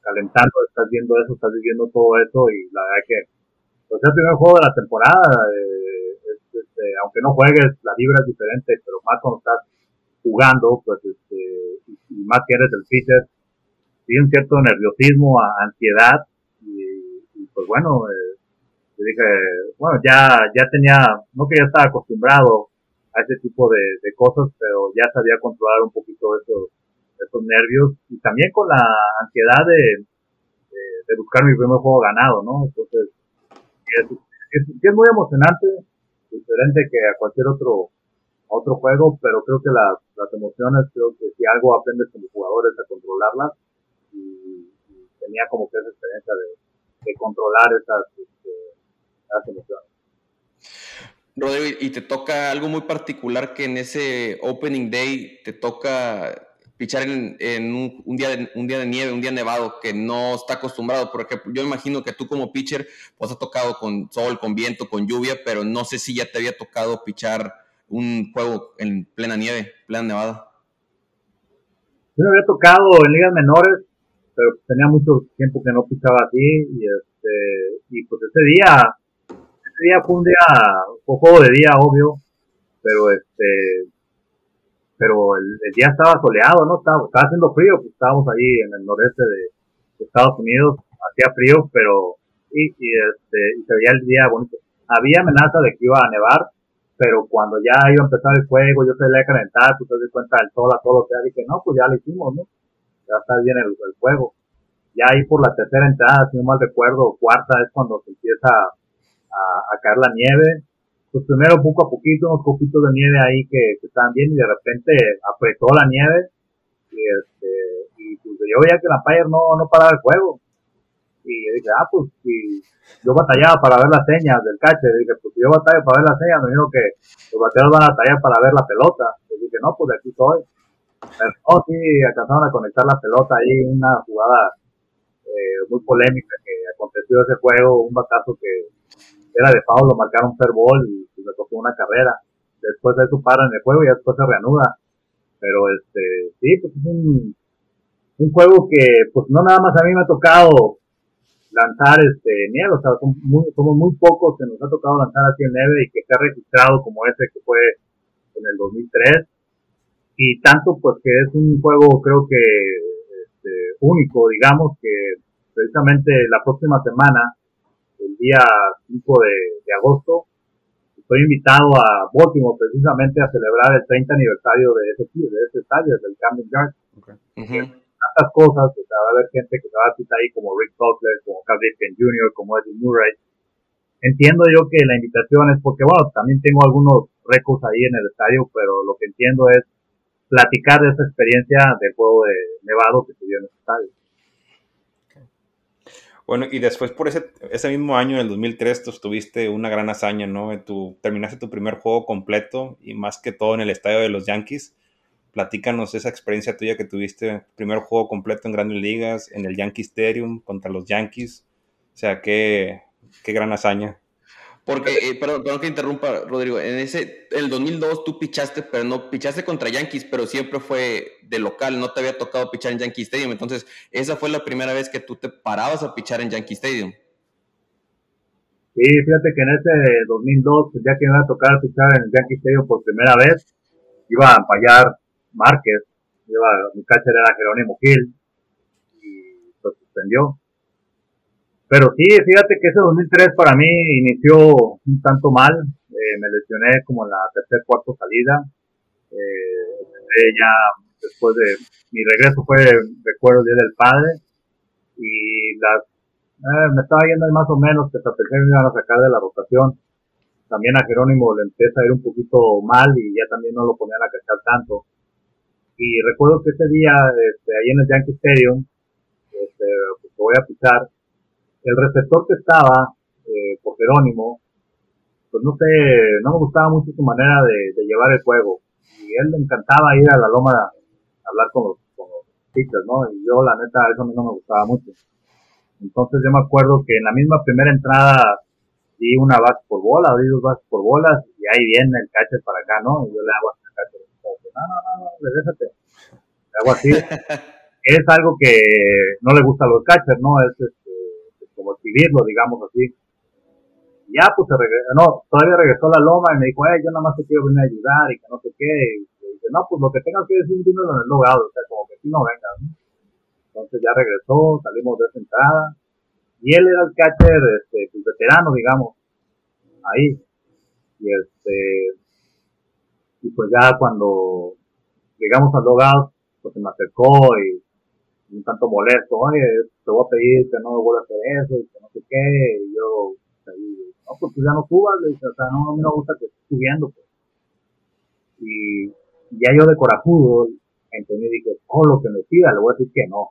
S3: calentando, estás viendo eso, estás viviendo todo eso y la verdad que pues es el primer juego de la temporada, eh, este, aunque no juegues, la vibra es diferente, pero más cuando estás jugando, pues este, y, más eres el pitcher, tiene un cierto nerviosismo, ansiedad y, pues bueno, eh, dije, bueno, ya, ya tenía, no que ya estaba acostumbrado a ese tipo de, cosas, pero ya sabía controlar un poquito esos, esos nervios y también con la ansiedad de, de, buscar mi primer juego ganado, ¿no? Entonces, es, es, muy emocionante, diferente que a cualquier otro otro juego, pero creo que las, las emociones, creo que si algo aprendes como jugadores a controlarlas y, tenía como que esa experiencia de, de controlar esas, este, emociones.
S1: Rodrigo, y te toca algo muy particular que en ese opening day te toca pichar en, un, día de, un día de nieve, un día nevado, que no está acostumbrado. Por ejemplo, yo imagino que tú como pitcher, pues has tocado con sol, con viento, con lluvia, pero no sé si ya te había tocado pichar un juego en plena nieve, plena nevada.
S3: Yo me había tocado en ligas menores, pero tenía mucho tiempo que no pichaba así y este y pues ese día día fue un día, un juego de día, obvio, pero este, pero el, día estaba soleado, ¿no? Estaba, estaba haciendo frío, pues estábamos ahí en el noreste de, Estados Unidos, hacía frío, pero, y, este, y se veía el día bonito. Había amenaza de que iba a nevar, pero cuando ya iba a empezar el juego, yo se le a calentar, pues te das cuenta del sol a todo lo que dije, no, pues ya lo hicimos, ¿no? Ya está bien el, el juego. Ya ahí por la tercera entrada, si no mal recuerdo, cuarta, es cuando se empieza a, caer la nieve. Pues primero poco a poquito, unos poquitos de nieve ahí que, estaban bien y de repente apretó la nieve y este, y pues yo veía que la Empire no, no paraba el juego. Y yo dije, ah, pues si yo batallaba para ver las señas del catcher, dije, pues si yo batallaba para ver las señas, me dijo que los bateadores van a batallar para ver la pelota. Y dije, no, pues de aquí. Pero no, sí, alcanzaron a conectar la pelota ahí, una jugada eh, muy polémica que aconteció ese juego, un batazo que era de foul, lo marcaron per ball y, me tocó una carrera. Después de eso paran el juego y después se reanuda. Pero este, sí, pues es un, un juego que pues no nada más a mí me ha tocado lanzar este nieve, o sea, son muy, somos muy pocos que nos ha tocado lanzar así en nieve y que ha registrado como ese que fue en el 2003 y tanto pues que es un juego creo que este, único, digamos que precisamente la próxima semana el día 5 de, de agosto. Estoy invitado a Baltimore precisamente a celebrar el 30 aniversario de ese, de ese estadio, del Camden Yards. Tantas cosas, o sea, va a haber gente que se va a citar ahí como Rick Buckler, como Cal Ripken Jr., como Eddie Murray. Entiendo yo que la invitación es porque, bueno, también tengo algunos récords ahí en el estadio, pero lo que entiendo es platicar de esa experiencia del juego de Nevado que se dio en ese estadio.
S2: Bueno, y después por ese, ese mismo año, en el 2003, tú tuviste una gran hazaña, ¿no? Tú terminaste tu primer juego completo y más que todo en el estadio de los Yankees. Platícanos esa experiencia tuya que tuviste, primer juego completo en grandes ligas, en el Yankee Stadium contra los Yankees. O sea, qué, qué gran hazaña.
S1: Porque, eh, perdón, perdón, que interrumpa, Rodrigo. En ese, el 2002 tú pichaste, pero no pichaste contra Yankees, pero siempre fue de local, no te había tocado pichar en Yankee Stadium. Entonces, esa fue la primera vez que tú te parabas a pichar en Yankee Stadium.
S3: Sí, fíjate que en ese 2002, ya que me iba a tocar pichar en Yankee Stadium por primera vez, iba a fallar Márquez, iba, mi catcher era Jerónimo Gil, y lo suspendió. Pero sí, fíjate que ese 2003 para mí inició un tanto mal. Eh, me lesioné como en la tercera, cuarta salida. Eh, ya después de mi regreso fue, recuerdo, Día del Padre. Y las, eh, me estaba yendo más o menos que hasta pensé me iban a sacar de la rotación. También a Jerónimo le empieza a ir un poquito mal y ya también no lo ponían a cachar tanto. Y recuerdo que ese día, este, ahí en el Yankee Stadium, este, pues voy a pisar el receptor que estaba, eh, por Jerónimo, pues no sé, no me gustaba mucho su manera de, llevar el juego. Y él le encantaba ir a la loma a hablar con los, con los pitchers, ¿no? Y yo, la neta, eso a mí no me gustaba mucho. Entonces yo me acuerdo que en la misma primera entrada di una base por bola, di dos bases por bolas, y ahí viene el catcher para acá, ¿no? Y yo le hago así al catcher, no, no, no, no. Le hago así. *laughs* es algo que no le gusta a los catchers, ¿no? Es como exhibirlo, digamos así. ya, pues se regresó, no, todavía regresó la loma y me dijo, eh, yo nada más te quiero venir a ayudar y que no sé qué. Y, dice, no, pues lo que tengas que decir, dímelo en el logado, o sea, como que si no vengas. Entonces ya regresó, salimos de esa entrada. Y él era el catcher, este, pues, veterano, digamos, ahí. Y este, y pues ya cuando llegamos al logout, pues se me acercó y un tanto molesto, oye, te voy a pedir que no vuelva a hacer eso, y que no sé qué, y yo, ahí, no, pues ya no subas, le dije, o sea, no, a mí no me gusta que estés subiendo, pues. Y ya yo de corajudo, entendí, dije, todo lo que me pida, le voy a decir que no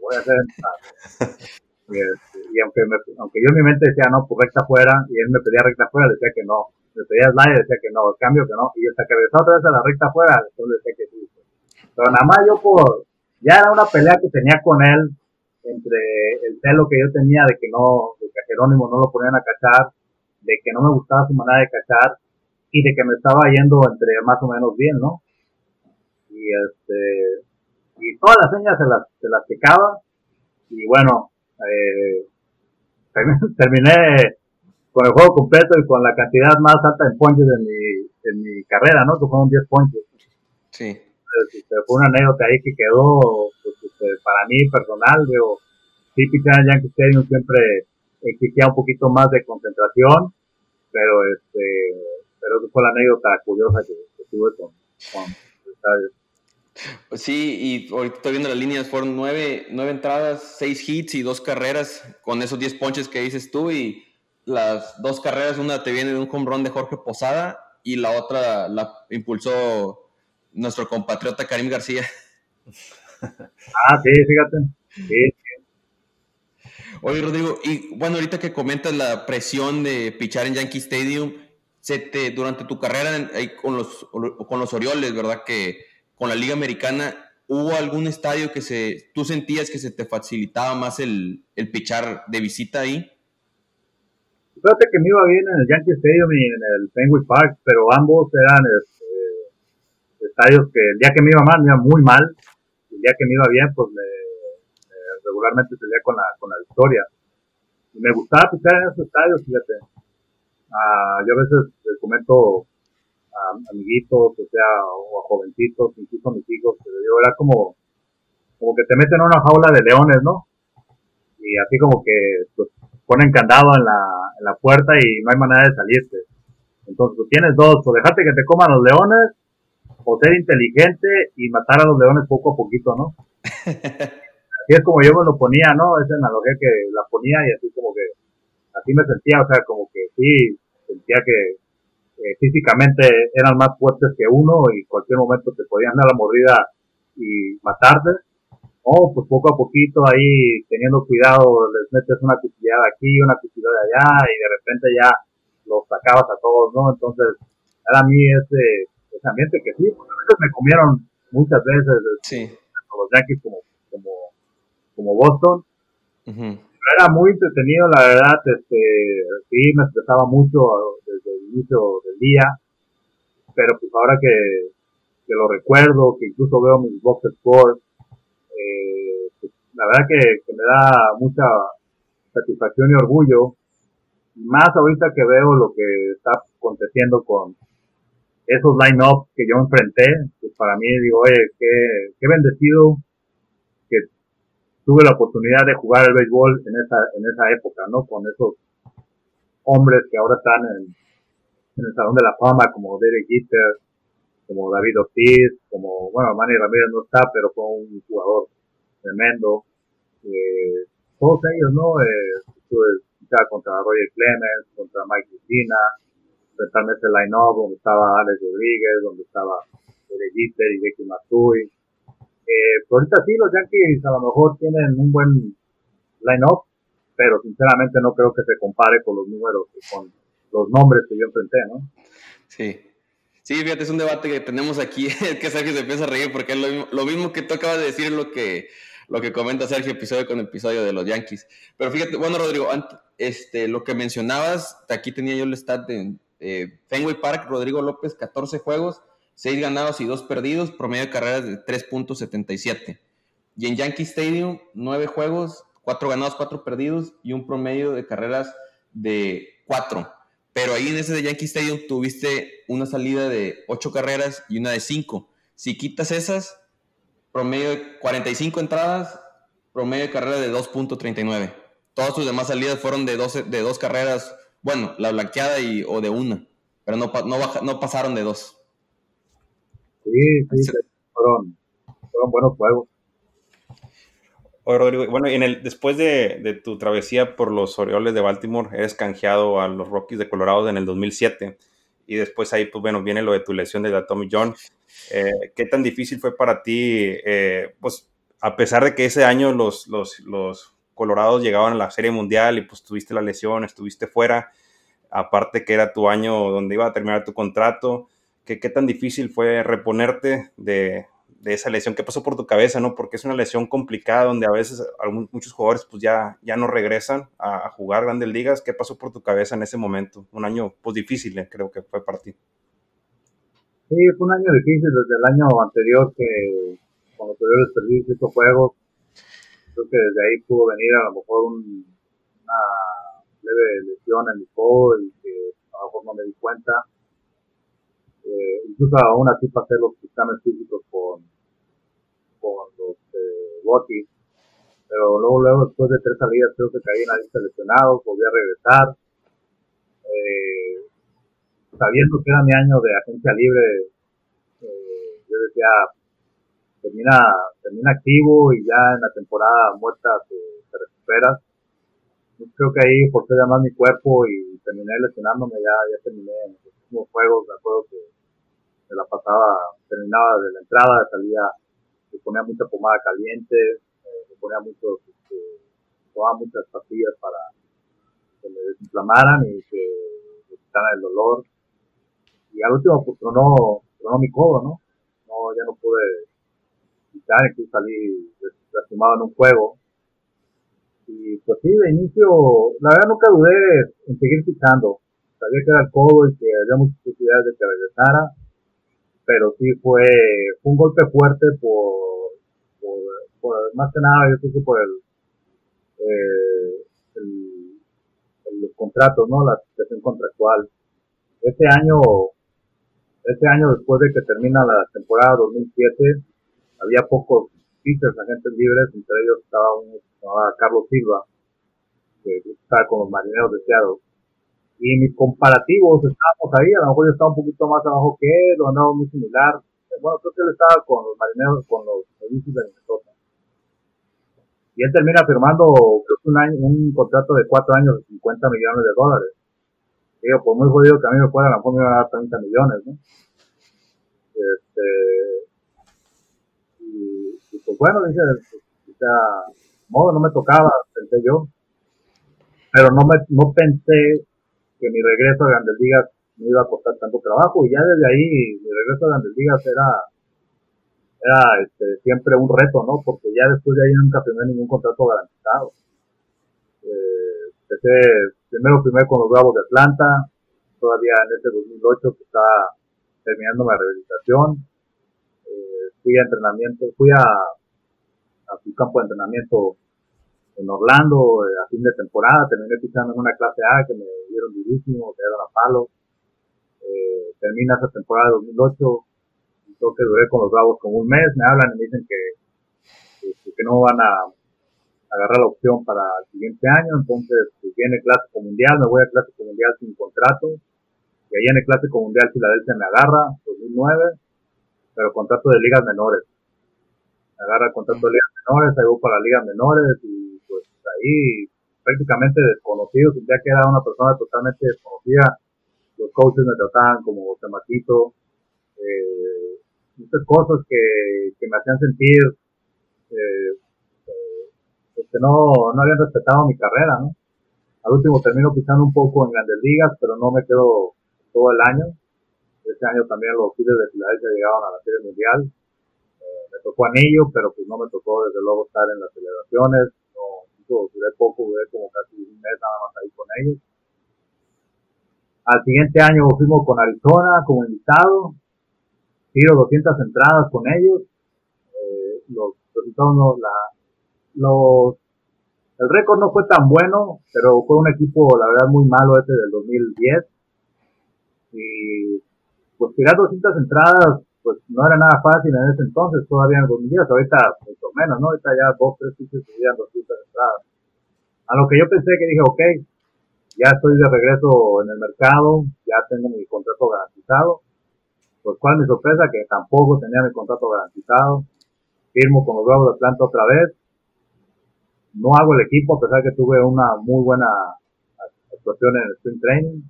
S3: voy a hacer *laughs* y, este, y aunque, me, aunque yo en mi mente decía, no, pues recta afuera, y él me pedía recta afuera, decía que no. Me pedía slide, decía que no, el cambio que no. Y hasta que regresó otra vez a la recta afuera, entonces decía que sí. Pero nada más yo por, ya era una pelea que tenía con él, entre el celo que yo tenía de que no, de que a Jerónimo no lo ponían a cachar, de que no me gustaba su manera de cachar, y de que me estaba yendo entre más o menos bien, ¿no? Y este, y todas las señas se las, se las checaba y bueno, eh, *laughs* terminé con el juego completo y con la cantidad más alta en ponches de mi, en mi carrera, ¿no? Que fueron 10 ponches.
S1: Sí.
S3: Este, fue una anécdota ahí que quedó pues, este, para mí personal, digo, sí, pichar en Yankee Stadium siempre exigía un poquito más de concentración, pero este, pero fue la anécdota curiosa que, tuve con, con el.
S1: Pues sí, y ahorita estoy viendo las líneas, fueron nueve, nueve entradas, seis hits y dos carreras con esos diez ponches que dices tú y las dos carreras, una te viene de un home de Jorge Posada y la otra la impulsó nuestro compatriota Karim García.
S3: Ah, sí, fíjate. Sí.
S1: Oye, Rodrigo, y bueno, ahorita que comentas la presión de pichar en Yankee Stadium, se te, durante tu carrera con los, con los Orioles, ¿verdad? Que con la Liga Americana, ¿hubo algún estadio que se, tú sentías que se te facilitaba más el, el pichar de visita ahí?
S3: Fíjate que me iba bien en el Yankee Stadium y en el Penguin Park, pero ambos eran estadios que el día que me iba mal me iba muy mal, el día que me iba bien, pues me, regularmente salía con la, con la victoria. Y me gustaba pichar en esos estadios, fíjate. Ah, yo a veces les comento amiguitos, o sea, o a jovencitos, incluso a mis hijos, pero digo, era como, como que te meten en una jaula de leones, ¿no? Y así como que, pues, ponen candado en la, en la puerta y no hay manera de salirte. Entonces, pues, tienes dos, o dejarte que te coman los leones, o ser inteligente y matar a los leones poco a poquito, ¿no? *laughs* así es como yo me lo ponía, ¿no? Esa analogía que la ponía y así como que, así me sentía, o sea, como que sí, sentía que eh, físicamente eran más fuertes que uno y cualquier momento te podían dar la mordida y matarte. O pues poco a poquito ahí teniendo cuidado les metes una cuchillada aquí, una cuchillada allá y de repente ya los sacabas a todos, ¿no? Entonces era a mí ese, ese ambiente que sí, porque a veces me comieron muchas veces
S1: sí.
S3: los Yankees como, como, como Boston era muy entretenido, la verdad, este, sí, me estresaba mucho desde el inicio del día, pero pues ahora que, que lo recuerdo, que incluso veo mis box scores, eh, pues, la verdad que, me da mucha satisfacción y orgullo, más ahorita que veo lo que está aconteciendo con esos line-ups que yo enfrenté, pues para mí digo, oye, qué, qué bendecido tuve la oportunidad de jugar el béisbol en esa, en esa época, ¿no? Con esos hombres que ahora están en, en el Salón de la Fama, como Derek Jeter, como David Ortiz, como, bueno, Manny Ramírez no está, pero fue un jugador tremendo. Eh, todos ellos, ¿no? Eh, estuve contra Roger Clemens, contra Mike Cristina, enfrentarme ese line-up donde estaba Alex Rodríguez, donde estaba Jeter y Becky Matsui, eh, pues ahorita sí, los Yankees a lo mejor tienen un buen line-up, pero sinceramente no creo que se compare con los números, con los nombres que yo enfrenté, ¿no?
S1: Sí. Sí, fíjate, es un debate que tenemos aquí, *laughs* que Sergio se empieza a reír porque es lo mismo, lo mismo que tú acabas de decir, lo que lo que comenta Sergio episodio con episodio de los Yankees. Pero fíjate, bueno, Rodrigo, este, lo que mencionabas, aquí tenía yo el stat de eh, Fenway Park, Rodrigo López, 14 juegos, 6 ganados y 2 perdidos, promedio de carreras de 3.77. Y en Yankee Stadium, 9 juegos, 4 ganados, 4 perdidos y un promedio de carreras de 4. Pero ahí en ese de Yankee Stadium tuviste una salida de 8 carreras y una de 5. Si quitas esas, promedio de 45 entradas, promedio de carrera de 2.39. Todas sus demás salidas fueron de, 12, de dos carreras, bueno, la blanqueada y, o de una, pero no, no, no pasaron de dos.
S3: Sí, sí, fueron, fueron buenos juegos.
S2: Oye, Rodrigo, bueno, en el, después de, de, tu travesía por los Orioles de Baltimore, eres canjeado a los Rockies de Colorado en el 2007 y después ahí, pues bueno, viene lo de tu lesión de la Tommy John. Eh, ¿Qué tan difícil fue para ti, eh, pues a pesar de que ese año los, los, los, Colorados llegaban a la Serie Mundial y pues tuviste la lesión, estuviste fuera, aparte que era tu año donde iba a terminar tu contrato, ¿qué, tan difícil fue reponerte de, de esa lesión que pasó por tu cabeza, ¿no? Porque es una lesión complicada donde a veces muchos jugadores pues ya, ya no regresan a, jugar grandes ligas. ¿Qué pasó por tu cabeza en ese momento? Un año pues difícil, eh, creo que fue para ti.
S3: Sí, fue un año difícil desde el año anterior que cuando tuvieron perdí estos juegos. Creo que desde ahí pudo venir a lo mejor una leve lesión en mi codo y que a lo mejor no me di cuenta. Eh, incluso aún así pasé los exámenes físicos con, con los eh, pero luego, luego después de tres salidas creo que caí en la lista lesionado, volví a regresar, eh, sabiendo que era mi año de agencia libre, eh, yo decía, termina, termina activo y ya en la temporada muerta te recuperas. creo que ahí forcé más mi cuerpo y terminé lesionándome, ya, ya terminé en los últimos juegos, de acuerdo que me la pasaba, terminaba de la entrada, salía se ponía mucha pomada caliente, eh, se ponía mucho, este, tomaba muchas pastillas para que me desinflamaran y que me quitaran el dolor. Y al último, pues tronó, tronó mi codo, ¿no? No, ya no pude quitar, incluso salí lastimado en un juego. Y pues sí, de inicio, la verdad nunca dudé en seguir pisando. Sabía que era el codo y que había muchas posibilidades de que regresara pero sí fue, un golpe fuerte por, por, más que nada yo creo que por el, eh, el, los contratos, ¿no? La situación contractual. Este año, este año después de que termina la temporada 2007, había pocos pitchers, agentes libres, entre ellos estaba un, llamaba Carlos Silva, que estaba con los marineros de Seattle y mis comparativos estábamos ahí, a lo mejor yo estaba un poquito más abajo que él, o andaba muy similar. Bueno, creo que él estaba con los marineros, con los servicios de Minnesota. Y él termina firmando, creo que un, año, un contrato de cuatro años de 50 millones de dólares. Digo, por muy jodido que a mí me fuera, a lo mejor me iban a dar 30 millones, ¿no? Este, y, pues bueno, o sea, modo no me tocaba, pensé yo. Pero no me, no pensé que mi regreso a Grandes Ligas me iba a costar tanto trabajo y ya desde ahí mi regreso a Grandes Ligas era era este, siempre un reto, ¿no? Porque ya después de ahí nunca firmé ningún contrato garantizado. Eh, empecé primero primero con los Bravos de Atlanta, todavía en ese 2008 que estaba terminando mi rehabilitación. Fui a entrenamiento, fui a, a su campo de entrenamiento en Orlando eh, a fin de temporada, terminé pisando en una clase A que me dieron durísimo, me dieron a palo. Eh, termina esa temporada de 2008, creo que duré con los Bravos como un mes, me hablan y me dicen que, que, no van a agarrar la opción para el siguiente año, entonces pues, viene Clásico Mundial, me voy a Clásico Mundial sin contrato, y ahí en el Clásico Mundial Filadelfia me agarra, 2009, pero contrato de ligas menores. Me agarra contrato de ligas menores, voy para ligas menores y ahí prácticamente desconocido, sentía que era una persona totalmente desconocida. Los coaches me trataban como chamaquito, eh, muchas cosas que, que me hacían sentir eh, eh, que no, no habían respetado mi carrera, ¿no? Al último termino pisando un poco en grandes ligas, pero no me quedo todo el año. Ese año también los Phillies de Filadelfia llegaban a la Serie Mundial. Eh, me tocó anillo, pero pues no me tocó desde luego estar en las celebraciones, no, duré poco, duré como casi un mes nada más ahí con ellos. Al siguiente año fuimos con Arizona como invitado, tiro 200 entradas con ellos, eh, los resultados no, la, los, el récord no fue tan bueno, pero fue un equipo la verdad muy malo este del 2010 y pues tirar 200 entradas pues no era nada fácil en ese entonces, todavía en el 2010, ahorita mucho menos, ¿no? Ahorita ya dos, tres pitchers subían 200 entradas. A lo que yo pensé que dije, ok, ya estoy de regreso en el mercado, ya tengo mi contrato garantizado. Pues cuál mi sorpresa, que tampoco tenía mi contrato garantizado. Firmo con los Bravos de Atlanta otra vez. No hago el equipo, a pesar que tuve una muy buena actuación en el sprint training.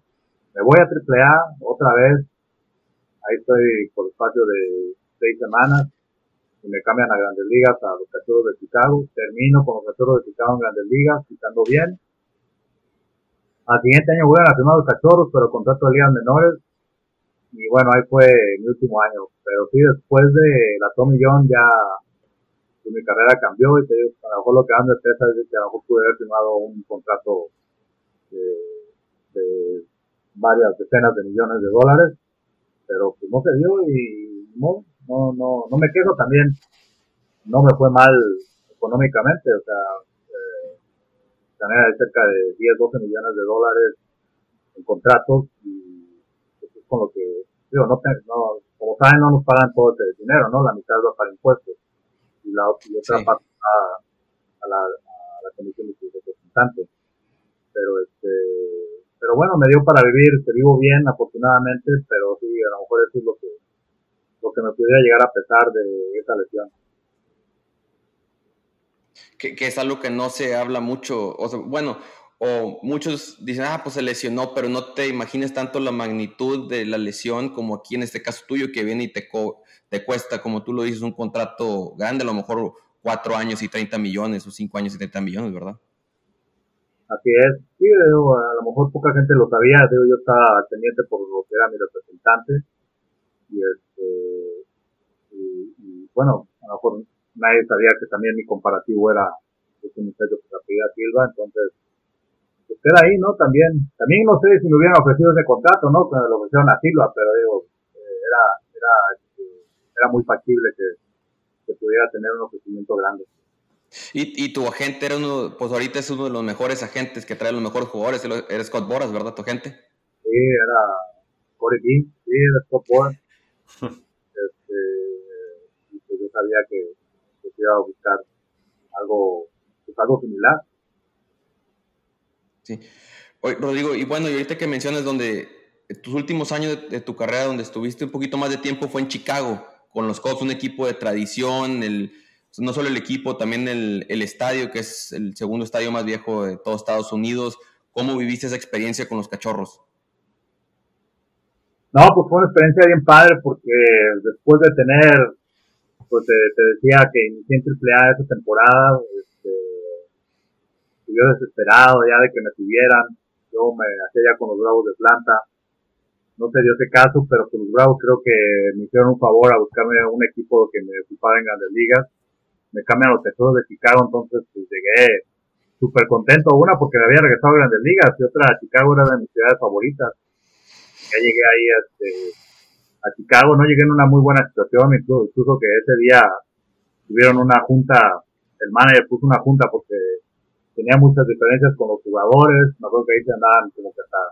S3: Me voy a AAA otra vez, Ahí estoy por espacio de seis semanas y me cambian a Grandes Ligas a los Cachorros de Chicago. Termino con los Cachorros de Chicago en Grandes Ligas, quitando bien. Al siguiente año voy a firmar los Cachorros, pero contrato de ligas menores. Y bueno, ahí fue mi último año. Pero sí, después de la Tommy John ya pues, mi carrera cambió y te digo, a lo mejor lo que ando de es que a lo mejor pude haber firmado un contrato de varias decenas de millones de dólares pero pues no se dio y no, no, no, no me quejo también, no me fue mal económicamente, o sea, eh, gané cerca de 10, 12 millones de dólares en contratos y eso es con lo que, digo, no, no, como saben no nos pagan todo ese dinero, ¿no? La mitad va para impuestos y la otra parte a, a, la, a la comisión de representantes. Pero este, pero bueno, me dio para vivir, te vivo bien, afortunadamente, pero a lo mejor eso es lo que, lo que me pudiera llegar a pesar de esa lesión.
S1: Que, es algo que no se habla mucho, o sea, bueno, o muchos dicen, ah, pues se lesionó, pero no te imagines tanto la magnitud de la lesión como aquí en este caso tuyo, que viene y te, te cuesta, como tú lo dices, un contrato grande, a lo mejor cuatro años y 30 millones o cinco años y 30 millones, ¿verdad?
S3: Así es, sí, a lo mejor poca gente lo sabía, digo, yo estaba pendiente por lo que era mi representante y este y, bueno, a lo mejor nadie sabía que también mi comparativo era este muchacho que se Silva, entonces pues era ahí, ¿no? También, también no sé si me hubieran ofrecido ese contrato, ¿no? Que me lo ofrecieron a Silva, pero digo, eh, era, era, este, era muy factible que, que pudiera tener un ofrecimiento grande.
S1: Y, y, tu agente era uno, pues ahorita es uno de los mejores agentes que trae los mejores jugadores. Era Scott Boras, ¿verdad, tu agente?
S3: Sí, era Corey King, sí, era Scott Boras. *laughs* este, y pues yo sabía que, que iba a buscar algo, pues algo similar.
S1: Sí. Oye, Rodrigo, y bueno, y ahorita que mencionas donde tus últimos años de, de, tu carrera, donde estuviste un poquito más de tiempo, fue en Chicago, con los Cubs, un equipo de tradición, el no solo el equipo, también el, el, estadio, que es el segundo estadio más viejo de todos Estados Unidos. ¿Cómo viviste esa experiencia con los cachorros?
S3: No, pues fue una experiencia bien padre porque después de tener, pues te, te decía que inicié en AAA esa temporada, este, yo desesperado ya de que me tuvieran, yo me hacía ya con los Bravos de Planta, no se dio ese caso, pero con los Bravos creo que me hicieron un favor a buscarme un equipo que me ocupara en grandes ligas me cambian los tesoros de Chicago, entonces pues llegué súper contento, una porque me había regresado a Grandes Ligas y otra Chicago era de mis ciudades favoritas. Ya llegué ahí este, a Chicago, no llegué en una muy buena situación, incluso, incluso que ese día tuvieron una junta, el manager puso una junta porque tenía muchas diferencias con los jugadores, me acuerdo que ahí se andaban como que hasta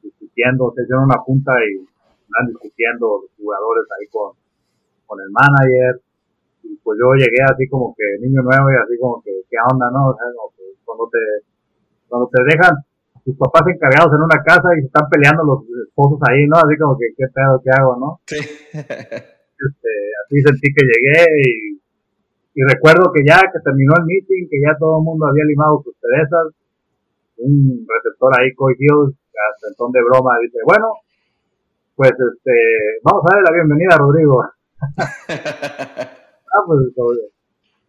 S3: discutiendo, se hicieron una junta y andaban discutiendo los jugadores ahí con, con el manager, y pues yo llegué así como que niño nuevo y así como que, ¿qué onda, no? O sea, cuando te, cuando te dejan tus papás encargados en una casa y se están peleando los esposos ahí, ¿no? Así como que, ¿qué pedo, qué hago, no? Sí. *laughs* este, así sentí que llegué y, y recuerdo que ya que terminó el meeting, que ya todo el mundo había limado sus cerezas, un receptor ahí, Hills, hasta en ton de broma, dice, bueno, pues este, vamos a darle la bienvenida a Rodrigo. *laughs* ah, pues,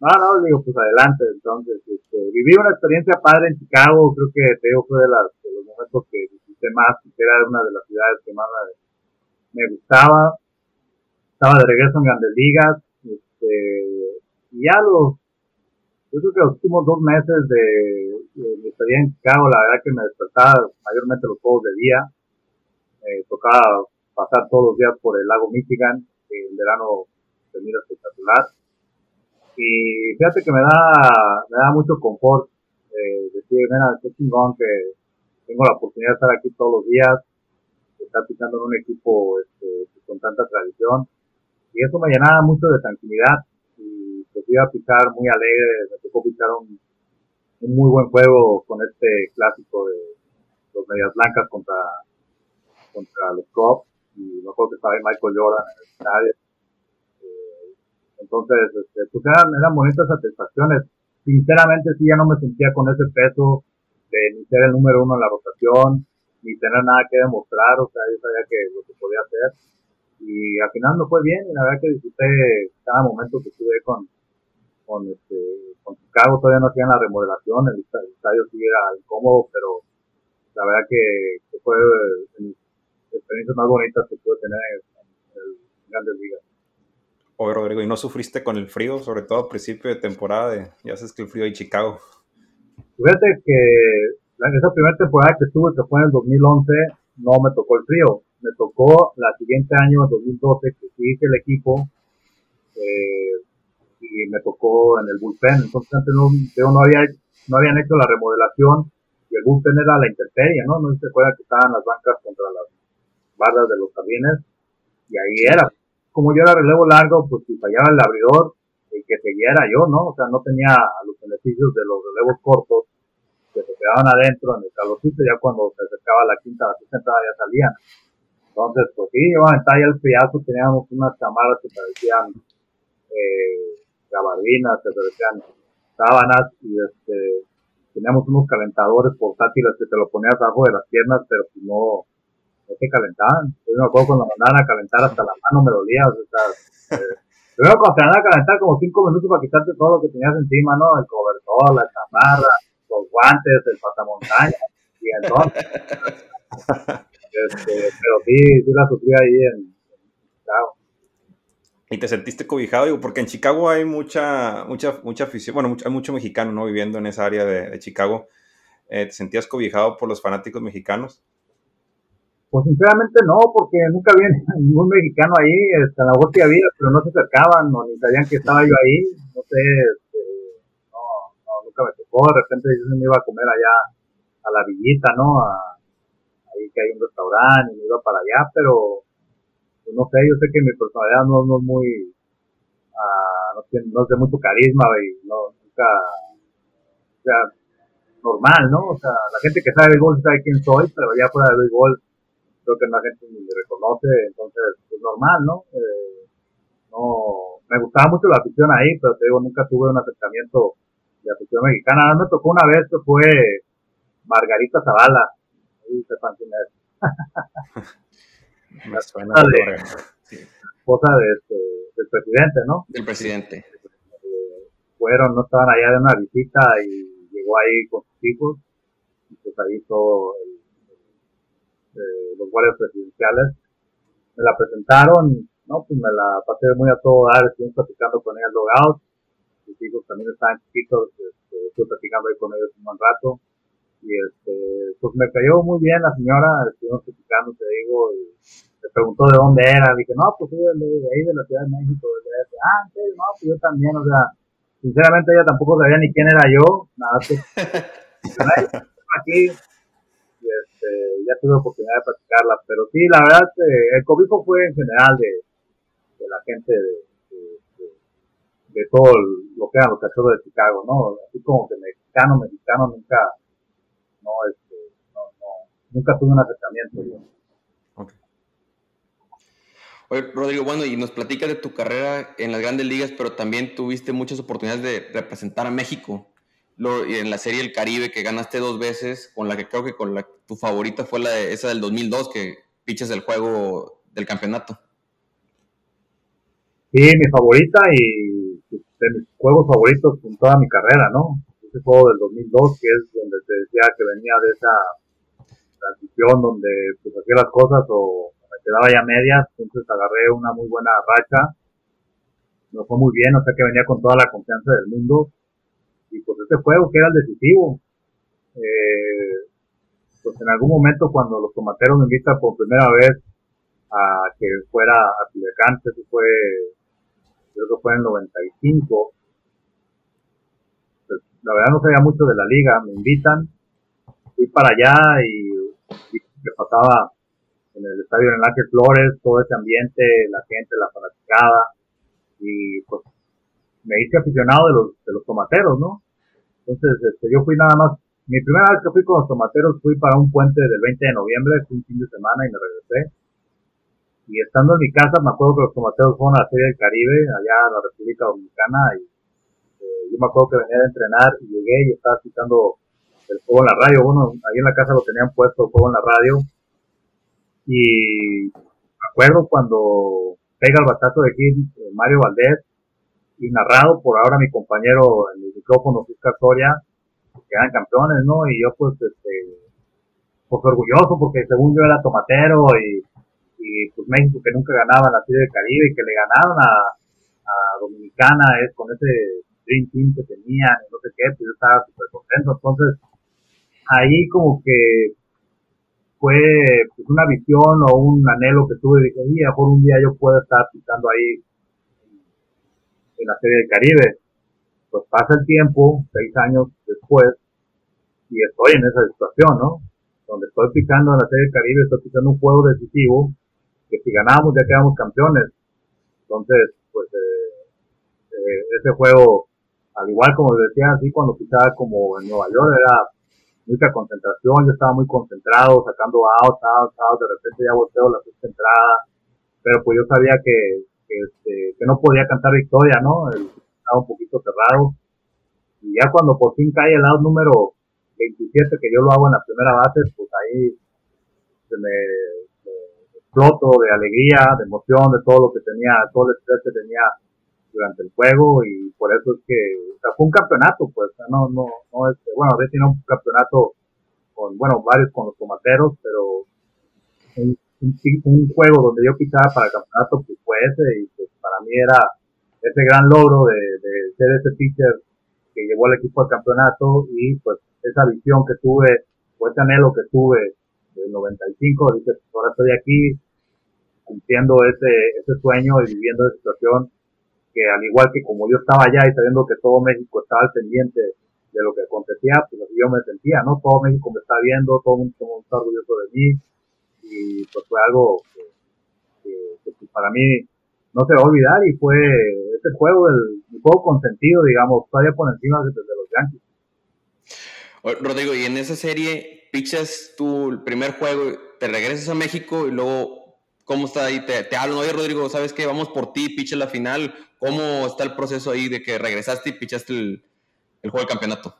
S3: no, no, digo, pues adelante, entonces, este, viví una experiencia padre en Chicago, creo que te fue de, los momentos que visité más, era una de las ciudades que más me, gustaba, estaba de regreso en Grandes Ligas, este, y ya los, yo creo que los últimos dos meses de, mi estadía en Chicago, la verdad que me despertaba mayormente los juegos de día, eh, tocaba pasar todos los días por el lago Michigan, en verano se mira espectacular. Y fíjate que me da, me da mucho confort eh, decir, mira, qué chingón que tengo la oportunidad de estar aquí todos los días, de estar pisando en un equipo este, con tanta tradición. Y eso me llenaba mucho de tranquilidad. Y pues iba a pisar muy alegre, me tocó pisar un, muy buen juego con este clásico de los medias blancas contra, contra los Cubs y me acuerdo que estaba ahí Michael Jordan en. Entonces, este, pues eran, eran bonitas satisfacciones. Sinceramente sí ya no me sentía con ese peso de ni ser el número uno en la rotación, ni tener nada que demostrar, o sea, yo sabía que lo que podía hacer. Y al final no fue bien, y la verdad que disfruté cada momento que estuve con, con este, con Chicago, todavía no hacían la remodelación, el, estadio sí era incómodo, pero la verdad que, que fue experiencias más bonitas que pude tener en, Grandes Ligas.
S2: Oye, Rodrigo, ¿y no sufriste con el frío, sobre todo al principio de temporada? De, ya sabes que el frío de Chicago.
S3: Fíjate que esa primera temporada que estuve, que fue en el 2011, no me tocó el frío. Me tocó la siguiente año, en 2012, que sí el equipo eh, y me tocó en el bullpen. Entonces antes no, había, no habían hecho la remodelación y el bullpen era la intemperie, ¿no? No se acuerda que estaban las bancas contra las bardas de los jardines y ahí era. Como yo era relevo largo, pues si fallaba el abridor, el que seguía era yo, ¿no? O sea, no tenía los beneficios de los relevos cortos que se quedaban adentro en el calorcito, ya cuando se acercaba la quinta, la sexta ya salían. Entonces, pues sí, en talla el friazo teníamos unas chamarras que parecían eh, gabardinas, que parecían sábanas y este teníamos unos calentadores portátiles que te lo ponías abajo de las piernas, pero pues no, no se calentaban. Yo me acuerdo cuando mandaban a calentar hasta la mano me dolía. O eh, cuando te a calentar como cinco minutos para quitarte todo lo que tenías encima, ¿no? El cobertor, la chamarra, los guantes, el pasamontaña. Y entonces, *laughs* este, pero sí, sí la sufrí ahí en, Chicago.
S2: ¿Y te sentiste cobijado? Porque en Chicago hay mucha, mucha, mucha afición, bueno, hay mucho mexicano, ¿no? Viviendo en esa área de, de Chicago. Eh, ¿Te sentías cobijado por los fanáticos mexicanos?
S3: Pues sinceramente no, porque nunca había *laughs* ningún mexicano ahí, este, a la que había, pero no se acercaban, o ni sabían que estaba yo ahí, no sé, este, no, no, nunca me tocó, de repente yo me iba a comer allá a la villita, ¿no? A, ahí que hay un restaurante y me iba para allá, pero pues, no sé, yo sé que mi personalidad no, no es muy, uh, no, tiene, no es de mucho carisma y no, nunca, o sea, normal, ¿no? O sea, la gente que sabe béisbol sabe quién soy, pero ya fuera de béisbol creo que la gente ni me reconoce, entonces es pues, normal, ¿no? Eh, no, me gustaba mucho la afición ahí, pero te digo, nunca tuve un acercamiento de afición mexicana. Me tocó una vez que fue Margarita Zavala, ahí se *laughs*
S2: me suena
S3: de, esposa de, este, del presidente, ¿no?
S1: Del presidente.
S3: Eh, fueron, no estaban allá de una visita y llegó ahí con sus hijos y pues ahí hizo el guardias presidenciales. Me la presentaron, ¿no? Pues me la pasé muy a todo dar, estuve platicando con ella logout. Mis hijos también estaban chiquitos, este, estuve platicando ahí con ellos un buen rato. Y este, pues me cayó muy bien la señora, estuvimos platicando, te digo, y me preguntó de dónde era. Dije, no, pues soy de, ahí, de la Ciudad de México. De ah, sí, no, pues yo también, o sea, sinceramente ella tampoco sabía ni quién era yo, nada, pues, *laughs* aquí este, ya tuve oportunidad de practicarla, pero sí, la verdad, eh, el cobijo fue en general de, de la gente de, de, todo lo que eran los cachorros de Chicago, ¿no? Así como que mexicano, mexicano, nunca, no, este, no, no, nunca tuve un acercamiento.
S1: Rodrigo, bueno, y nos platicas de tu carrera en las grandes ligas, pero también tuviste muchas oportunidades de representar a México en la serie El Caribe que ganaste dos veces, con la que creo que con la tu favorita fue la de, esa del 2002 que piches el juego del campeonato.
S3: Sí, mi favorita y de mis juegos favoritos en toda mi carrera, ¿no? Ese juego del 2002 que es donde te decía que venía de esa transición donde pues hacía las cosas o me quedaba ya medias, entonces agarré una muy buena racha nos fue muy bien, o sea que venía con toda la confianza del mundo. Y pues este juego que era el decisivo. Eh, pues en algún momento cuando los tomateros me invitan por primera vez a que fuera a Culiacán, eso fue, creo que fue en el 95. Pues, la verdad no sabía mucho de la liga, me invitan, fui para allá y, me pasaba en el estadio en Ángel Flores, todo ese ambiente, la gente, la fanaticada, y pues me hice aficionado de los, de los tomateros, ¿no? Entonces, este, yo fui nada más, mi primera vez que fui con los tomateros fui para un puente del 20 de noviembre, fue un fin de semana y me regresé. Y estando en mi casa, me acuerdo que los tomateros fueron a la Serie del Caribe, allá en la República Dominicana, y eh, yo me acuerdo que venía de entrenar y llegué y estaba escuchando el juego en la radio. Bueno, ahí en la casa lo tenían puesto el juego en la radio. Y me acuerdo cuando pega el batazo de aquí eh, Mario Valdés y narrado por ahora mi compañero en el micrófono Fiscal Soria, que eran campeones, ¿no? Y yo pues, este, pues orgulloso porque según yo era tomatero y, y pues México que nunca ganaba la Serie del Caribe y que le ganaron a, Dominicana es con ese Dream Team que tenían y no sé qué, pues yo estaba súper contento. Entonces, ahí como que fue pues, una visión o un anhelo que tuve, dije, y mejor un día yo puedo estar pisando ahí en la Serie del Caribe. Pues pasa el tiempo, seis años después, y estoy en esa situación, ¿no? Donde estoy pisando en la Serie del Caribe, estoy pisando un juego decisivo, que si ganamos ya quedamos campeones. Entonces, pues eh, eh, ese juego, al igual como decía así, cuando pisaba como en Nueva York, era mucha concentración, yo estaba muy concentrado, sacando outs, outs, outs, de repente ya volteo la sexta entrada, pero pues yo sabía que, este, que no podía cantar victoria, ¿no? estaba un poquito cerrado. Y ya cuando por fin cae el out número 27, que yo lo hago en la primera base, pues ahí se me, exploto de alegría, de emoción, de todo lo que tenía, todo el estrés que tenía durante el juego y por eso es que fue un campeonato, pues, no, no, no es, bueno, a tiene un campeonato con, bueno, varios con los tomateros, pero un, juego donde yo pisaba para el campeonato, pues fue ese y pues para mí era ese gran logro de, ser ese pitcher que llevó al equipo al campeonato y pues esa visión que tuve, o ese anhelo que tuve del 95, dice, pues, ahora estoy aquí cumpliendo ese, ese sueño y viviendo esa situación que al igual que como yo estaba allá y sabiendo que todo México estaba al pendiente de lo que acontecía, pues así yo me sentía, ¿no? Todo México me está viendo, todo el mundo está orgulloso de mí y pues fue algo que, para mí no se va a olvidar y fue ese juego, del, juego consentido, digamos, todavía por encima de, los Yankees.
S1: Rodrigo, y en esa serie, pichas tu el primer juego, te regresas a México y luego ¿Cómo está ahí? Te, te hablan, oye Rodrigo, ¿sabes qué? Vamos por ti, picha la final. ¿Cómo está el proceso ahí de que regresaste y pichaste el, el juego del campeonato?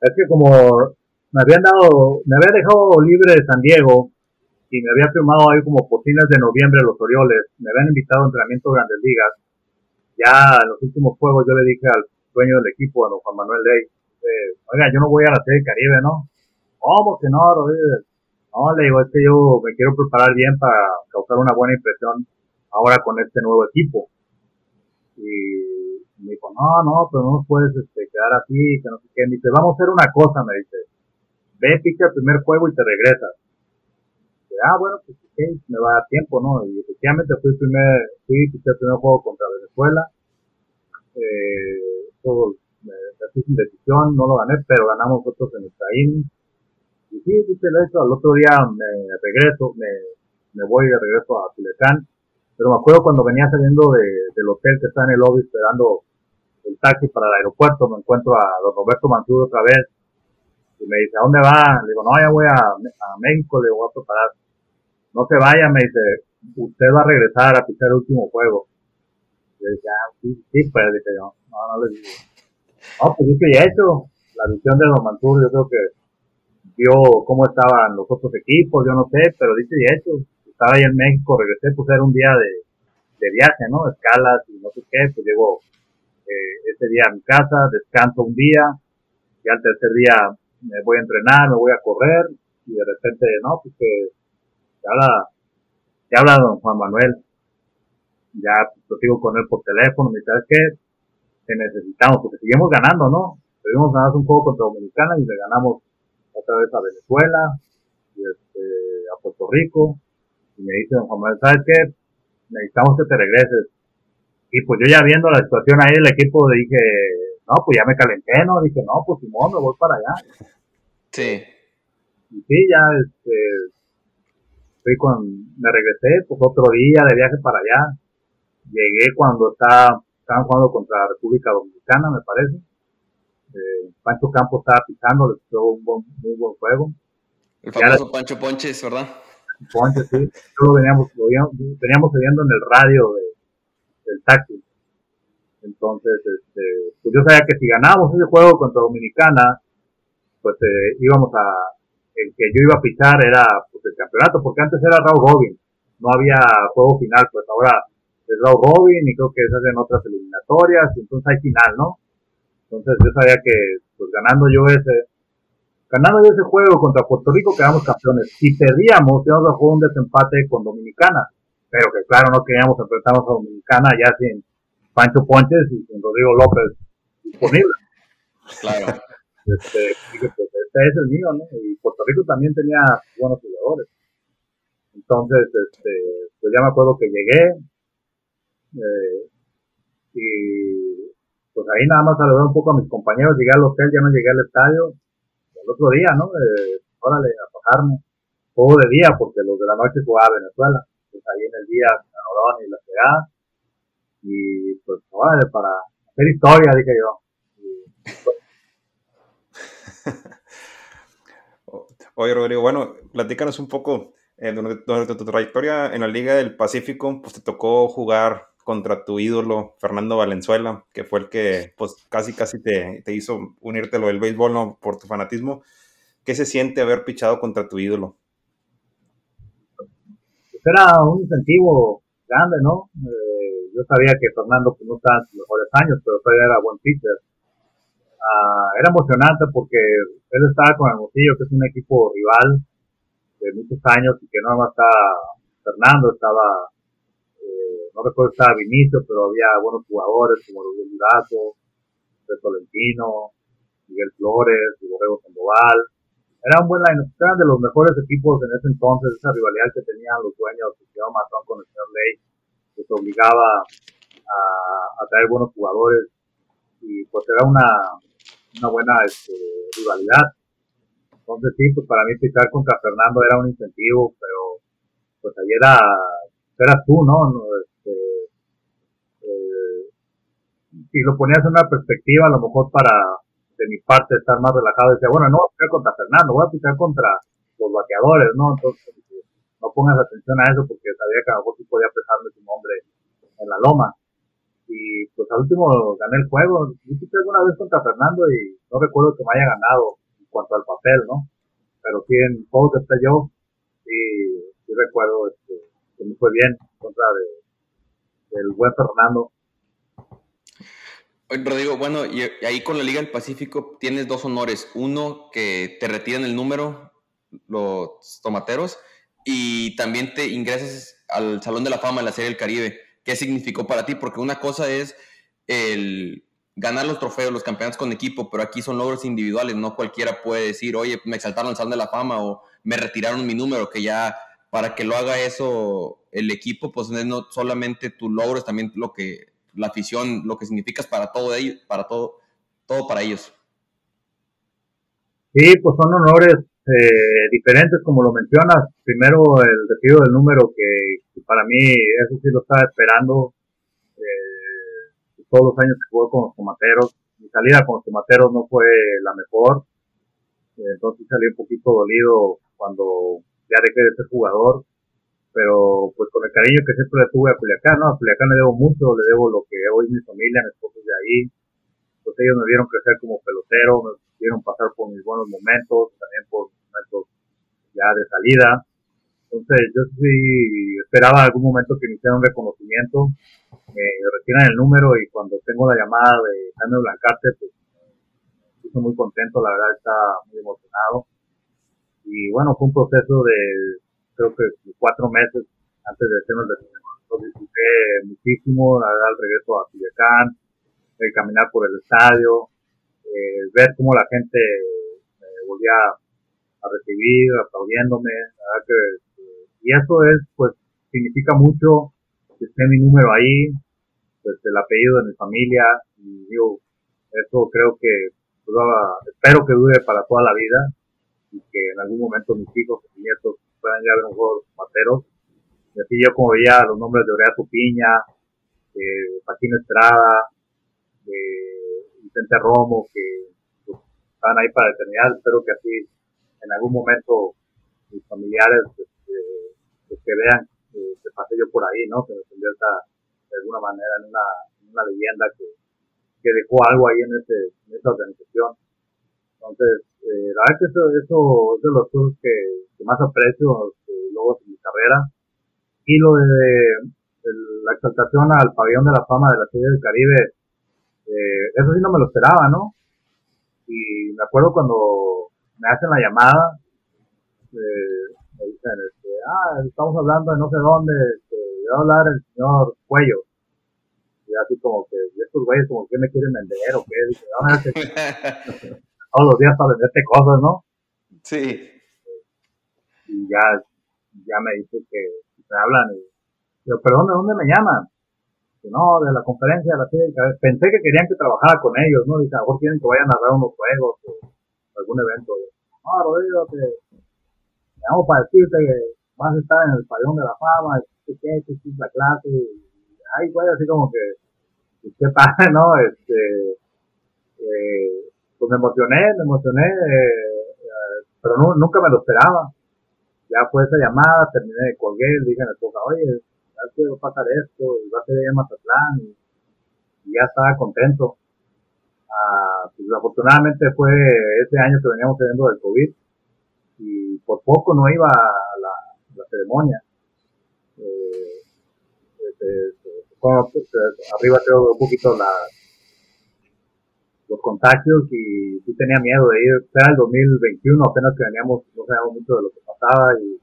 S3: Es que como me habían dado, me había dejado libre de San Diego y me había firmado ahí como por fines de noviembre los Orioles, me habían invitado a entrenamiento de Grandes Ligas. Ya en los últimos juegos yo le dije al dueño del equipo, a don Juan Manuel Ley, eh, oiga, yo no voy a la Serie Caribe, ¿no? ¿Cómo que no? No, le digo, es que yo me quiero preparar bien para causar una buena impresión ahora con este nuevo equipo. Y me dijo, no, no, pero no puedes este, quedar así, que no sé qué. Me dice, vamos a hacer una cosa, me dice. Ve, pica el primer juego y te regresas. Ah, bueno, pues okay, me va a dar tiempo, ¿no? Y efectivamente fui el primer, fui, el primer juego contra Venezuela. Eh, todo, me, me sin decisión, no lo gané, pero ganamos otros en Efraín y sí, dice eso, al otro día me regreso, me, me voy de regreso a Culiacán. Pero me acuerdo cuando venía saliendo de, del hotel que está en el lobby esperando el taxi para el aeropuerto, me encuentro a don Roberto Mansur otra vez. Y me dice, ¿a dónde va? Le digo, no, ya voy a, a México, le voy a preparar. No se vaya, me dice, usted va a regresar a pisar el último juego. Yo dije, ah, sí, sí, pues, dije yo, no, no le digo. No, pues es que ya he hecho la visión de don Mansur, yo creo que vio cómo estaban los otros equipos, yo no sé, pero dice y hecho, estaba ahí en México, regresé, pues era un día de, de viaje, ¿no? Escalas y no sé qué, pues llego eh, ese día a mi casa, descanso un día, y al tercer día me voy a entrenar, me voy a correr, y de repente, no, pues que te habla, te habla don Juan Manuel. ya pues, sigo con él por teléfono, me dice, ¿sabes qué? Te necesitamos, porque seguimos ganando, ¿no? Seguimos ganando un juego contra Dominicana y le ganamos otra vez a Venezuela y este, a Puerto Rico. Y me dice, Juan Manuel, ¿sabes qué? Necesitamos que te regreses. Y pues yo ya viendo la situación ahí del equipo dije, no, pues ya me calenté, ¿no? Dije, no, pues Simón, me voy para allá.
S1: Sí.
S3: Y sí, ya este, fui con, me regresé, pues otro día de viaje para allá. Llegué cuando está, estaban jugando contra la República Dominicana, me parece. Eh, Pancho Campos estaba pisando, le dio un buen, muy buen juego.
S1: El famoso Pancho Ponches, ¿verdad?
S3: Ponches, sí. Lo veníamos, lo veníamos oyendo en el radio de, del taxi. Entonces, este, pues yo sabía que si ganábamos ese juego contra Dominicana, pues eh, íbamos a, el que yo iba a pisar era pues, el campeonato, porque antes era Raúl Robin, no había juego final, pues ahora es Raúl Robin y creo que se hacen otras eliminatorias, y entonces hay final, ¿no? Entonces yo sabía que pues ganando yo ese, ganando yo ese juego contra Puerto Rico quedamos campeones. Si perdíamos, íbamos a jugar un desempate con Dominicana, pero que claro no queríamos enfrentarnos a Dominicana ya sin Pancho Ponches y sin Rodrigo López disponible. *laughs*
S1: Claro.
S3: Este, pues, este es el mío, ¿no? Y Puerto Rico también tenía buenos jugadores. Entonces, este, pues ya me acuerdo que llegué, eh, y pues ahí nada más saludé un poco a mis compañeros, llegué al hotel, ya no llegué al estadio, el otro día, ¿no? Eh, órale, a bajarme, todo de día, porque los de la noche jugaba Venezuela, pues ahí en el día, Canorón y la ciudad, y pues órale, para hacer historia, dije yo. pues, *laughs*
S2: Oye, Rodrigo, bueno, platícanos un poco. Eh, durante, tu trayectoria en la Liga del Pacífico, pues te tocó jugar contra tu ídolo, Fernando Valenzuela, que fue el que pues casi casi te, te hizo unirte a lo del béisbol ¿no? por tu fanatismo. ¿Qué se siente haber pichado contra tu ídolo?
S3: Pues era un incentivo grande, ¿no? Eh, yo sabía que Fernando pues, no estaba en sus mejores años, pero todavía era buen pitcher Ah, era emocionante porque él estaba con Hermosillo, que es un equipo rival de muchos años y que no más estaba Fernando, estaba, eh, no recuerdo estaba Vinicio, pero había buenos jugadores como Luis Durazo, Tolentino, Miguel Flores, Borrego Sandoval. Era un buen line eran de los mejores equipos en ese entonces, esa rivalidad que tenían los dueños que señor Matón con el señor Ley, que se obligaba a, traer buenos jugadores y pues era una, una buena este, rivalidad. Entonces sí, pues para mí picar contra Fernando era un incentivo, pero pues ahí era, eras tú, ¿no? Este, eh, si lo ponías en una perspectiva, a lo mejor para de mi parte estar más relajado, decía, bueno, no voy a contra Fernando, voy a picar contra los bateadores, ¿no? Entonces, no pongas atención a eso porque sabía que a lo mejor sí podía pesarme su nombre en la loma y pues al último gané el juego. Yo alguna vez contra Fernando y no recuerdo que me haya ganado en cuanto al papel, ¿no? Pero sí en juego que esté yo, sí, sí recuerdo este, que me fue bien contra de, del buen Fernando.
S1: Rodrigo, bueno, y ahí con la Liga del Pacífico tienes dos honores. Uno, que te retiran el número los tomateros y también te ingresas al Salón de la Fama de la Serie del Caribe. Qué significó para ti, porque una cosa es el ganar los trofeos, los campeonatos con equipo, pero aquí son logros individuales, no cualquiera puede decir, oye, me exaltaron el Salón de la Fama o me retiraron mi número, que ya para que lo haga eso el equipo, pues no solamente tu logro, es también lo que la afición, lo que significas para todo ellos, para todo, todo para ellos.
S3: Sí, pues son honores eh, diferentes, como lo mencionas. Primero, el retiro del número, que, para mí eso sí lo estaba esperando. Eh, todos los años que jugué con los tomateros. Mi salida con los tomateros no fue la mejor. Entonces salí un poquito dolido cuando ya dejé de ser jugador. Pero pues con el cariño que siempre le tuve a Culiacán, ¿no? A Culiacán le debo mucho, le debo lo que hoy mi familia, mi esposo de ahí. Pues ellos me vieron crecer como pelotero, me vieron pasar por mis buenos momentos, también por ya de salida. Entonces yo sí esperaba algún momento que me hicieran un reconocimiento, me retiran el número y cuando tengo la llamada de Jaime Blancarte, pues estoy muy contento, la verdad está muy emocionado. Y bueno, fue un proceso de creo que cuatro meses antes de hacerme el lo disfruté muchísimo, la verdad, el regreso a Culiacán, el caminar por el estadio, eh, ver cómo la gente me volvía a recibir, aplaudiéndome, la verdad que, y eso es, pues, significa mucho que esté mi número ahí, pues el apellido de mi familia, y digo, eso creo que, pues, espero que dure para toda la vida, y que en algún momento mis hijos y nietos puedan ya ver un juego materos. Y así yo como veía los nombres de Orea Piña, de Paquín Estrada, de Vicente Romo, que pues, están ahí para la eternidad. Espero que así en algún momento mis familiares este, pues, que vean eh, que pasé yo por ahí, ¿no? Que me convierta de alguna manera en una, una leyenda que, que dejó algo ahí en, ese, en esa organización. Entonces, eh, la verdad que eso, eso es de los cosas que, más aprecio eh, luego en mi carrera. Y lo de, la exaltación al pabellón de la fama de la Serie del Caribe, eh, eso sí no me lo esperaba, ¿no? Y me acuerdo cuando me hacen la llamada, eh, me dicen, este, ah, estamos hablando de no sé dónde, este, va a hablar el señor Cuello. Y así como que, y estos güeyes como que me quieren vender o qué, dice, no, *laughs* todos los días para venderte cosas, ¿no?
S1: Sí.
S3: Y ya, ya me dice que me hablan y yo, pero ¿dónde, dónde me llaman? Que no, de la conferencia de la Pensé que querían que trabajara con ellos, ¿no? Dice, a lo mejor quieren que vayan a dar unos juegos o algún evento. No, Rodrigo, te, llamo para decirte que vas a estar en el pabellón de la fama, que que es la clase. Y, ay, güey, así como que, qué padre, ¿no? Este, eh, pues me emocioné, me emocioné, eh, pero nunca me lo esperaba. Ya fue esa llamada, terminé, colgué, le dije a mi esposa, oye, ya quiero pasar esto, y va a ser en Mazatlán, y, ya estaba contento. Ah, pues afortunadamente fue ese año que veníamos teniendo del COVID, y por poco no iba a la, ceremonia. Eh, este, este, pues, arriba tengo un poquito la, los contagios y sí tenía miedo de ir. Era el 2021, apenas que veníamos, no sabíamos mucho de lo que pasaba y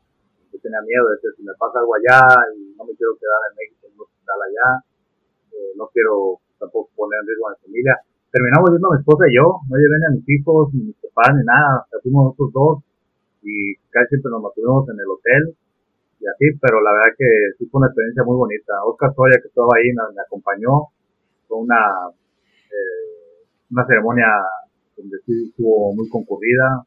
S3: yo tenía miedo de que si me pasa algo allá y no me quiero quedar en México en un hospital allá, eh, no quiero tampoco poner en riesgo a mi familia. Terminamos yendo mi esposa y yo, no llevé ni a mis hijos, ni a mis papás, ni nada, fuimos nosotros dos y casi siempre nos mantuvimos en el hotel y así, pero la verdad que sí fue una experiencia muy bonita. Oscar Soya, que estaba ahí, me, me acompañó, fue una eh, una ceremonia donde sí estuvo muy concurrida.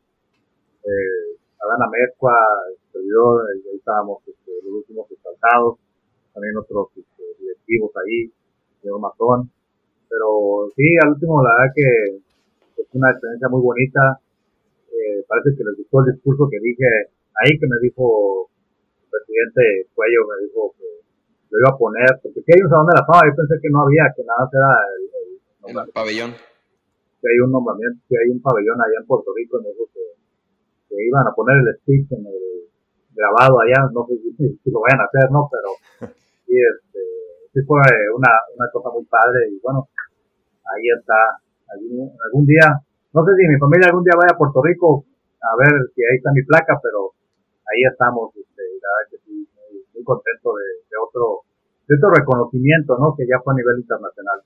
S3: Eh, Adana Mezcua, el servidor, ahí estábamos este, los últimos exaltados, también otros este, directivos ahí, señor Mazón. Pero sí, al último, la verdad que es una experiencia muy bonita. Eh, parece que les gustó el discurso que dije ahí, que me dijo el presidente Cuello, me dijo que lo iba a poner, porque si hay un salón de la fama, yo pensé que no había, que nada era
S1: el, el pabellón
S3: que hay un nombramiento, que hay un pabellón allá en Puerto Rico, me dijo que, iban a poner el speech en el grabado allá, no sé si, *laughs* lo vayan a hacer, ¿no? Pero *laughs* sí, este, sí fue una, una cosa muy padre y bueno, ahí está, algún, algún día, no sé si mi familia algún día vaya a Puerto Rico a ver si ahí está mi placa, pero ahí estamos, este, la verdad que sí, muy, contento de, de, otro, de otro reconocimiento, ¿no? Que ya fue a nivel internacional.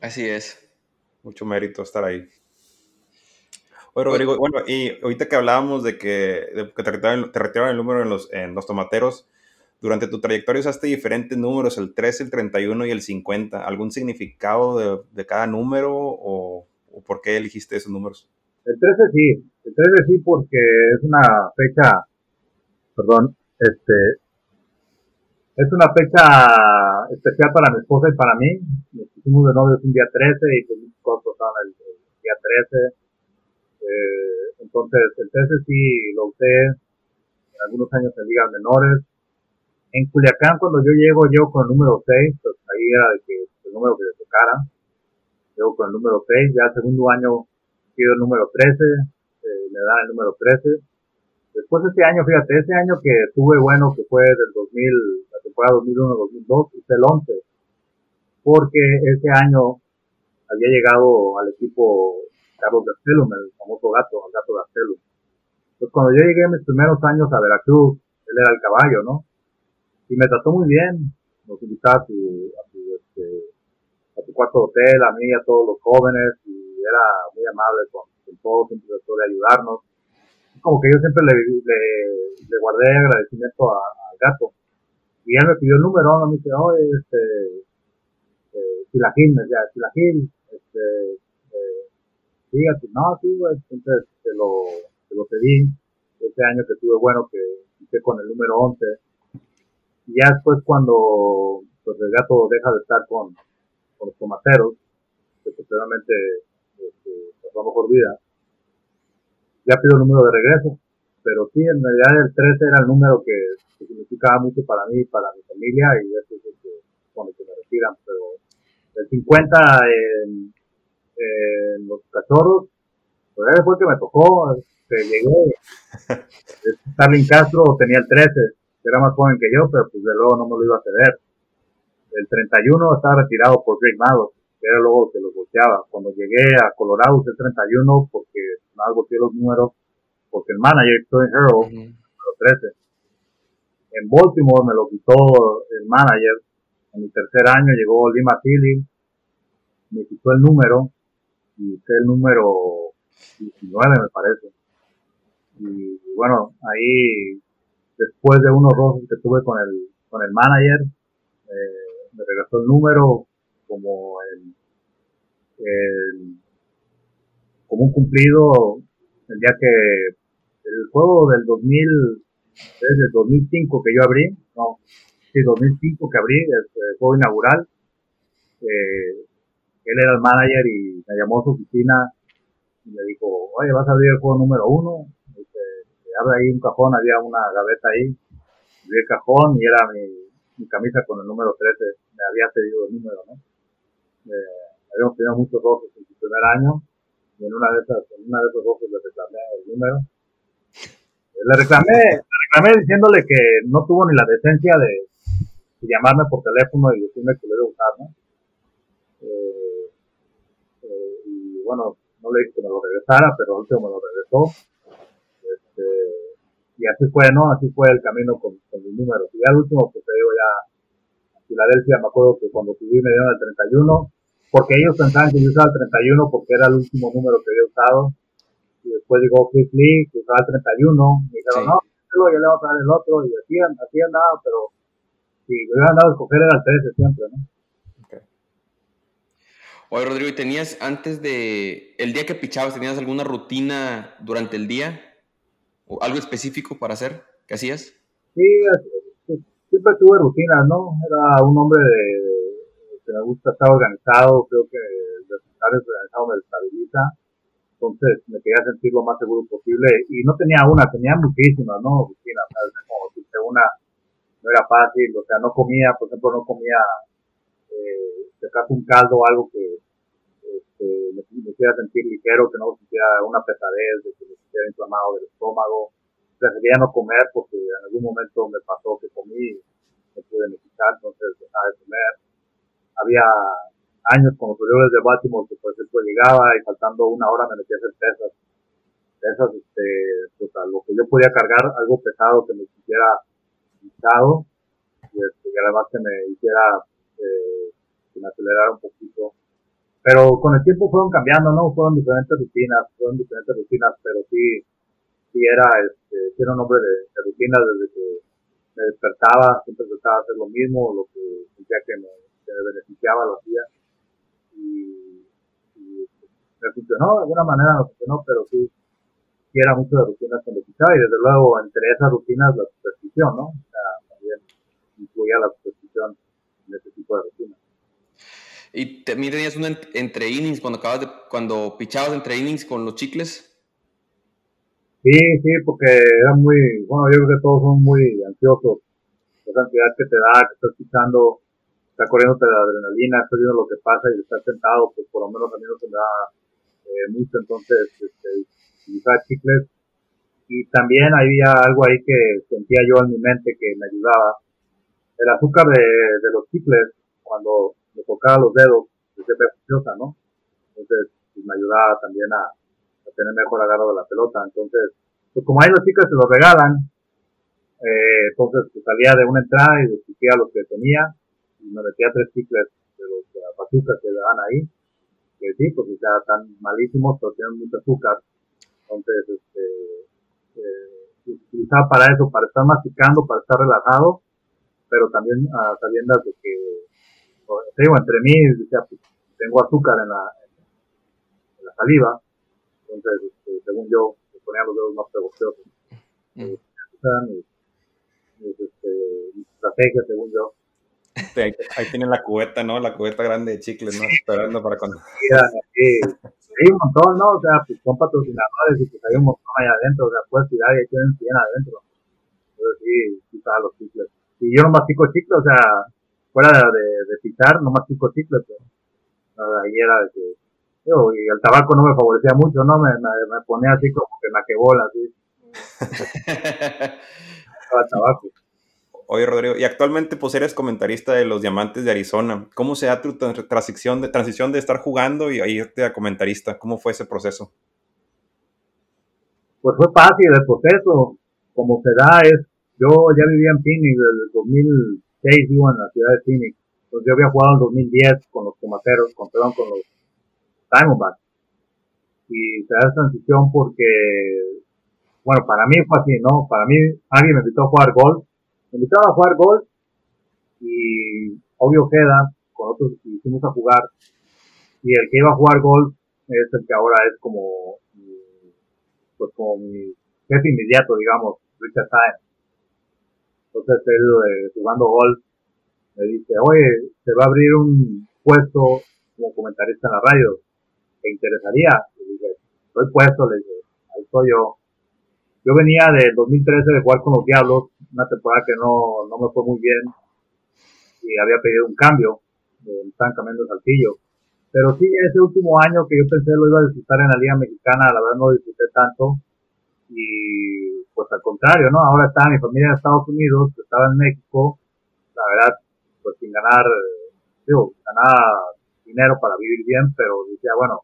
S1: Así es
S2: mucho mérito estar ahí. Oye, Rodrigo, bueno, y ahorita que hablábamos de que, te, retiraron, el número en los, en los tomateros, durante tu trayectoria usaste diferentes números, el 13, el 31 y el 50. ¿Algún significado de, cada número o, por qué elegiste esos números?
S3: El 13 sí, el 13 sí porque es una fecha, perdón, este, es una fecha especial para mi esposa y para mí. Nos pusimos de novios un día 13 y pues mis cosas estaban el, día 13. Eh, entonces, el 13 sí lo usé en algunos años en ligas menores. En Culiacán, cuando yo llego, yo con el número 6, pues ahí era de que el número que le tocara. Llego con el número 6, ya el segundo año pido el número 13, eh, me dan el número 13 Después de este año, fíjate, ese año que tuve bueno, que fue del 2000, la temporada 2001-2002, hice el 11, porque ese año había llegado al equipo Carlos Gastelum, el famoso gato, el gato Gastelum. Entonces cuando yo llegué mis primeros años a Veracruz, él era el caballo, ¿no? Y me trató muy bien. nos invitaba a su, a su, este, a su cuarto de hotel, a mí a todos los jóvenes, y era muy amable con, con todos, siempre trató de ayudarnos. Como que yo siempre le, le, le guardé agradecimiento al gato. Y él me pidió el número, me dice, oye, este, eh, Silagil, me decía, Silagil, este, eh, fíjate, no, sí, güey, entonces te lo, te lo pedí, ese año que tuve bueno, que hice con el número 11, y ya después cuando pues el gato deja de estar con, con los tomateros, que posteriormente este, pasó a mejor vida, ya pido el número de regreso. Pero sí, en realidad el 13 era el número que, significaba mucho para mí y para mi familia, y eso es el que, con el que me retiran. Pero el 50 en, en los cachorros, pues fue el que me tocó, que llegué. *laughs* Starling Castro tenía el 13 era más joven que yo, pero pues de luego no me lo iba a ceder. El 31 estaba retirado por Greg Madoff, que era luego que lo golpeaba. Cuando llegué a Colorado usé el 31 porque nada golpeé los números, porque el manager, Tony Hero, número 13. En Baltimore me lo quitó el manager. En mi tercer año llegó Lima Tilly, me quitó el número y usé el número 19 me parece. Y bueno, ahí después de unos roces que tuve con el, con el manager, eh, me regresó el número como el, como un cumplido el día que el juego del 2000 desde el 2005 que yo abrí no sí 2005 que abrí el, juego inaugural eh, él era el manager y me llamó a su oficina y me dijo oye vas a abrir el juego número uno abre ahí un cajón, había una gaveta ahí, vi el cajón y era mi, mi camisa con el número 13, me había pedido el número, ¿no? Eh, habíamos tenido muchos roces en su primer año y en una de esas, en una de esos roces le reclamé el número. Le reclamé, le reclamé diciéndole que no tuvo ni la decencia de, llamarme por teléfono y decirme que lo iba a usar, ¿no? Eh, eh, y bueno, no le dije que me lo regresara, pero último me lo regresó este, y así fue, ¿no? Así fue el camino con, con mis números. Y ya el último, pues te digo, ya a Filadelfia, me acuerdo que cuando subí me dieron el 31, porque ellos pensaban que yo usaba el 31 porque era el último número que había usado. Y después llegó Chris Lee, que usaba el 31. Me dijeron, no, ya le vamos a dar el otro. Y así, así andaba, pero si me hubieran dado a escoger era el 13 siempre, ¿no?
S1: Oye, Rodrigo, ¿y tenías antes de el día que pichabas, tenías alguna rutina durante el día? ¿O algo específico para hacer? ¿Qué hacías?
S3: Sí, siempre tuve rutinas, ¿no? Era un hombre de, que me gusta estar organizado, creo que estar organizado me estabiliza, entonces me quería sentir lo más seguro posible y no tenía una, tenía muchísimas, ¿no? Rutinas. Como decirte una, no era fácil, o sea, no comía, por ejemplo, no comía, eh, un caldo o algo que este, me, hiciera sentir ligero, que no sintiera una pesadez, de que me sintiera inflamado del estómago. Prefería no comer porque en algún momento me pasó que comí me pude necesitar, entonces dejaba de comer. Había años con los Orioles de Baltimore que por ejemplo llegaba y faltando una hora me metía a hacer pesas. Pesas, este, pues lo que yo podía cargar, algo pesado que me sintiera hinchado y, este, y además que me hiciera, eh, que me acelerara un poquito pero con el tiempo fueron cambiando, ¿no? Fueron diferentes rutinas, fueron diferentes rutinas, pero sí, sí era, este, era un hombre de, rutinas desde que me despertaba, siempre trataba de hacer lo mismo, lo que sentía que me, beneficiaba, lo hacía. Y, y, me funcionó, de alguna manera no funcionó, pero sí, sí era mucho de rutinas que me y desde luego entre esas rutinas la superstición, ¿no? O sea, también incluía la superstición en ese tipo de rutinas.
S1: ¿Y también tenías una entre innings cuando acabas de, cuando pichabas entre innings con los chicles?
S3: Sí, sí, porque era muy, bueno, yo creo que todos son muy ansiosos. Esa ansiedad que te da, que estás pichando, está corriendo la adrenalina, estás viendo lo que pasa y estás sentado, pues por lo menos a mí no se me da eh, mucho, entonces, este, utilizar chicles. Y también había algo ahí que sentía yo en mi mente que me ayudaba. El azúcar de, de los chicles, cuando me tocaba los dedos, se preciosa, ¿no? Entonces, pues, me ayudaba también a, tener mejor agarro de la pelota. Entonces, pues como ahí los chicos se los regalan, eh, entonces pues, salía de una entrada y discutía los que tenía, me metía tres chicles de los azúcar que dan ahí, que sí, pues sea, están malísimos, pero tienen mucho azúcar. Entonces, este, eh, utilizaba para eso, para estar masticando, para estar relajado, pero también a ah, sabiendas de que, te digo, entre mí, o tengo azúcar en la, en la saliva, entonces, este, según yo, me ponía los dedos más pegostiosos. Mm. Eh, mis, este, estrategias, según yo.
S2: Ahí, ahí, tienen la cubeta, ¿no? La cubeta grande de chicles, ¿no? Esperando para cuando.
S3: Sí, hay un montón, ¿no? O sea, pues son patrocinadores y pues hay un montón ahí adentro, o sea, puedes tirar y ahí tienen 100 adentro. Entonces sí, sí para los chicles. Y yo no mastico chicles, o sea, fuera de, de pitar, no mastico chicles, pero ahí era de que, yo, y el tabaco no me favorecía mucho, ¿no? Me, me, me ponía así como que la que bola, así. tabaco.
S2: Oye, Rodrigo, y actualmente pues eres comentarista de los Diamantes de Arizona. ¿Cómo se da tu transición de, transición de estar jugando y irte a comentarista? ¿Cómo fue ese proceso?
S3: Pues fue fácil el proceso. Como se da es, yo ya vivía en Phoenix desde el 2006, vivo en la ciudad de Phoenix. Pues yo había jugado en 2010 con los tomateros, con, perdón, con los Diamondbacks. Y se da transición porque, bueno, para mí fue así, ¿no? Para mí alguien me invitó a jugar golf me invitaba a jugar golf y obvio queda, con otros hicimos a jugar y el que iba a jugar golf es el que ahora es como pues como mi jefe inmediato digamos Richard Sainz entonces él eh, jugando golf me dice oye se va a abrir un puesto como comentarista en la radio ¿te interesaría? le dije estoy puesto le dije ahí estoy yo yo venía del 2013 de jugar con los Diablos, una temporada que no, no me fue muy bien y había pedido un cambio, me estaban cambiando el saltillo. Pero sí, ese último año que yo pensé lo iba a disfrutar en la Liga Mexicana, la verdad no disfruté tanto. Y pues al contrario, ¿no? Ahora está mi familia en Estados Unidos, estaba en México, la verdad, pues sin ganar, digo, ganar dinero para vivir bien, pero decía, bueno,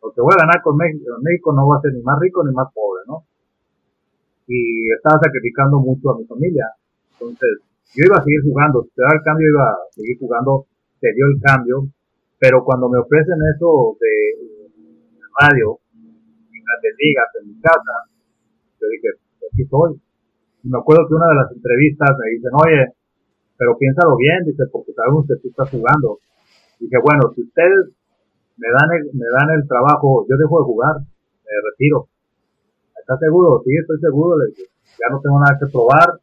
S3: lo que voy a ganar con México, México no va a ser ni más rico ni más pobre, ¿no? y estaba sacrificando mucho a mi familia. Entonces, yo iba a seguir jugando, si se da el cambio, iba a seguir jugando, se dio el cambio, pero cuando me ofrecen eso de, radio, en grandes ligas, en mi casa, yo dije, estoy. Y me acuerdo que una de las entrevistas me dicen, oye, pero piénsalo bien, dice, porque sabemos que tú estás jugando. Dije, bueno, si ustedes me dan el, me dan el trabajo, yo dejo de jugar, me retiro. ¿estás seguro? Sí, estoy seguro, de que ya no tengo nada que probar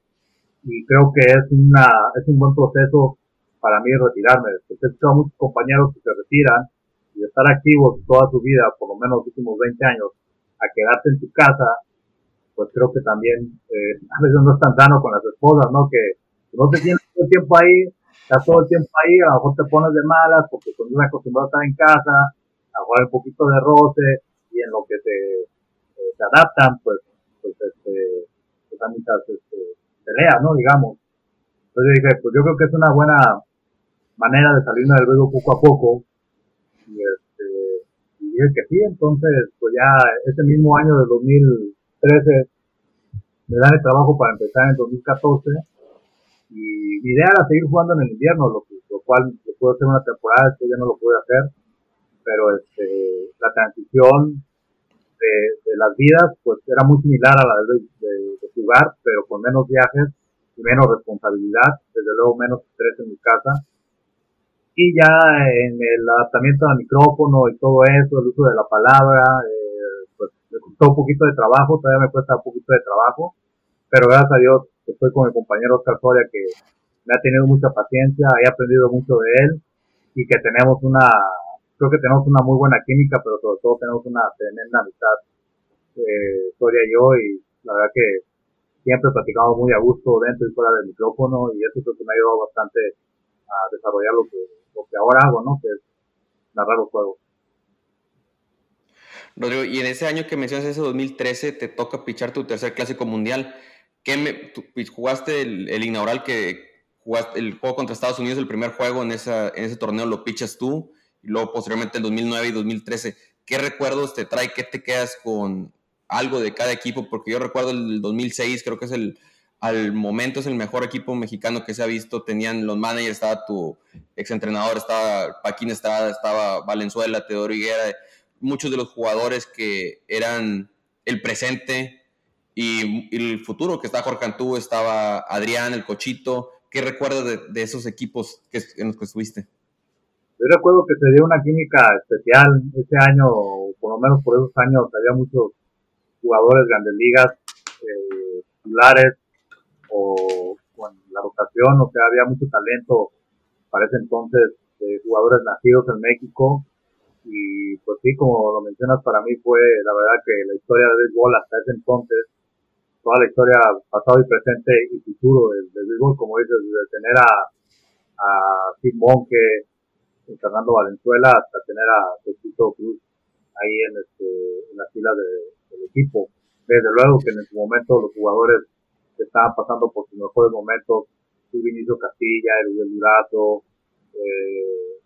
S3: y creo que es una es un buen proceso para mí retirarme. He escuchado muchos compañeros que se retiran y estar activos toda su vida, por lo menos los últimos 20 años, a quedarte en tu casa, pues creo que también eh, *laughs* a veces no es tan sano con las esposas, ¿no? Que no te tienes todo el tiempo ahí, estás todo el tiempo ahí, a lo mejor te pones de malas porque cuando estás acostumbrado a estar en casa, a jugar un poquito de roce y en lo que te se adaptan, pues, pues, este, pues a muchas este, peleas, ¿no? Digamos. Entonces dije, pues yo creo que es una buena manera de salirme del ruido poco a poco. Y este, y dije que sí, entonces, pues ya ese mismo año de 2013 me dan el trabajo para empezar en 2014 y mi idea era seguir jugando en el invierno, lo, lo cual puedo hacer una temporada, que ya no lo pude hacer, pero este, la transición de, las vidas, pues era muy similar a la de, de, jugar, pero con menos viajes y menos responsabilidad, desde luego menos estrés en mi casa. Y ya en el adaptamiento al micrófono y todo eso, el uso de la palabra, eh, costó un poquito de trabajo, todavía me cuesta un poquito de trabajo, pero gracias a Dios estoy con mi compañero Oscar Soria que me ha tenido mucha paciencia, he aprendido mucho de él y que tenemos una creo que tenemos una muy buena química, pero sobre todo tenemos una tremenda amistad, eh, Soria y yo, y la verdad que siempre platicamos muy a gusto dentro y fuera del micrófono, y eso creo que me ha ayudado bastante a desarrollar lo que, lo que ahora hago, ¿no? Que es narrar los juegos.
S1: Rodrigo, y en ese año que mencionas, ese 2013, te toca pichar tu tercer clásico mundial. ¿Qué me, jugaste el, el, inaugural que jugaste el juego contra Estados Unidos, el primer juego en, esa, en ese torneo lo pichas tú? y luego posteriormente el 2009 y 2013. ¿Qué recuerdos te trae? ¿Qué te quedas con algo de cada equipo? Porque yo recuerdo el 2006, creo que es el al momento es el mejor equipo mexicano que se ha visto. Tenían los managers, estaba tu exentrenador, estaba Paquín Estrada, estaba Valenzuela, Teodoro Higuera, muchos de los jugadores que eran el presente y, el futuro, que está Jorge Cantú, estaba Adrián, el Cochito. ¿Qué recuerdas de, esos equipos que, en los que estuviste?
S3: Yo recuerdo que se dio una química especial ese año, por lo menos por esos años, había muchos jugadores de grandes ligas, eh, o con la rotación, o sea, había mucho talento para ese entonces de jugadores nacidos en México. Y pues sí, como lo mencionas, para mí fue la verdad que la historia del béisbol hasta ese entonces, toda la historia pasado y presente y futuro del, béisbol, como dices, de tener a, a Steve Monke, Fernando Valenzuela, hasta tener a Tito Cruz ahí en, este, en la fila del equipo. Desde luego que en su momento los jugadores que estaban pasando por sus mejores momentos, Vinicio Castilla, Erubiel Durazo, eh,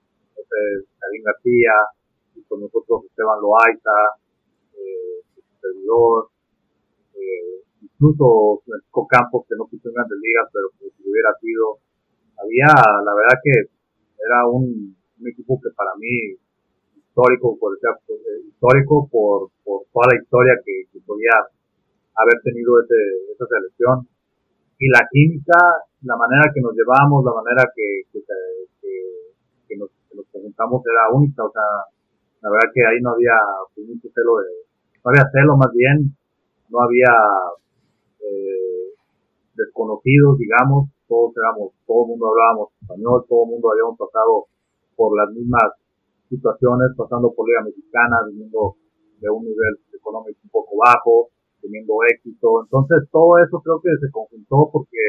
S3: Karim García, y con nosotros Esteban Loaiza, eh, servidor, eh, incluso Francisco Campos, que no quiso en grandes ligas, pero que si hubiera sido, había, la verdad que era un, equipo que para mí histórico, por ejemplo, eh, histórico por, por toda la historia que, que podía haber tenido ese, esa selección. Y la química, la manera que nos llevamos, la manera que, que, que, nos, que nos presentamos era única. O sea, la verdad que ahí no había pues, mucho celo de, no había celo más bien, no había eh, desconocidos, digamos, todos éramos, todo el mundo hablábamos español, todo el mundo habíamos pasado por las mismas situaciones, pasando por Liga Mexicana, viniendo de un nivel económico un poco bajo, teniendo éxito. Entonces todo eso creo que se conjuntó porque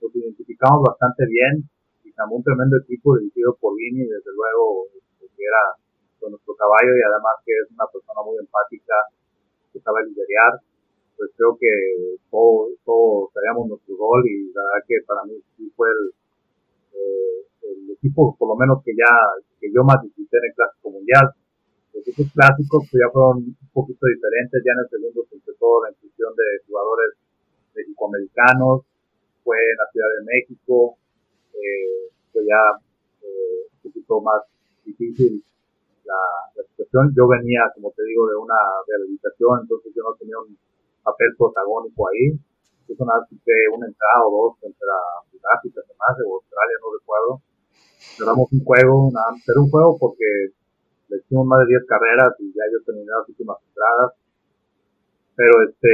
S3: nos identificamos bastante bien y también un tremendo equipo dirigido por Vini, desde luego, que era con nuestro caballo y además que es una persona muy empática, que sabe liderar. Pues creo que todos todo traíamos nuestro gol y la verdad que para mí sí fue el, eh, el equipo, por lo menos que ya, que yo más disfruté en el Clásico Mundial los equipos clásicos pues, ya fueron un poquito diferentes, ya en el segundo se empezó la inclusión de jugadores mexicoamericanos, fue en la Ciudad de México, eh, fue ya eh, un poquito más difícil la, la, situación. Yo venía, como te digo, de una rehabilitación, entonces yo no tenía un papel protagónico ahí. Nada, que una entrada o dos contra Sudáfrica, además, de Australia, no recuerdo. Cerramos un juego, nada, pero un juego porque le hicimos más de 10 carreras y ya yo terminé las últimas entradas. Pero este,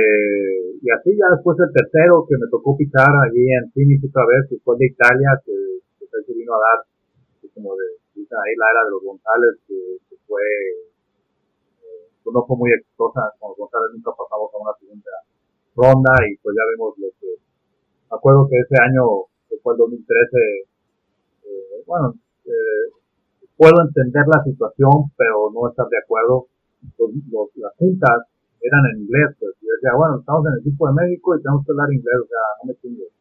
S3: y así ya después el tercero que me tocó pitar allí en Phoenix otra vez, que fue de Italia, que, que se vino a dar, como de, ahí la era de los González, que, fue, eh, no fue muy exitosa, con los González nunca pasamos a una siguiente ronda y pues ya vimos lo que, me acuerdo que ese año, que fue el 2013, eh, bueno, eh, puedo entender la situación, pero no estar de acuerdo. Los, las juntas eran en inglés, pues. Yo decía, bueno, estamos en el equipo de México y tenemos que hablar inglés, o sea, no me chingues.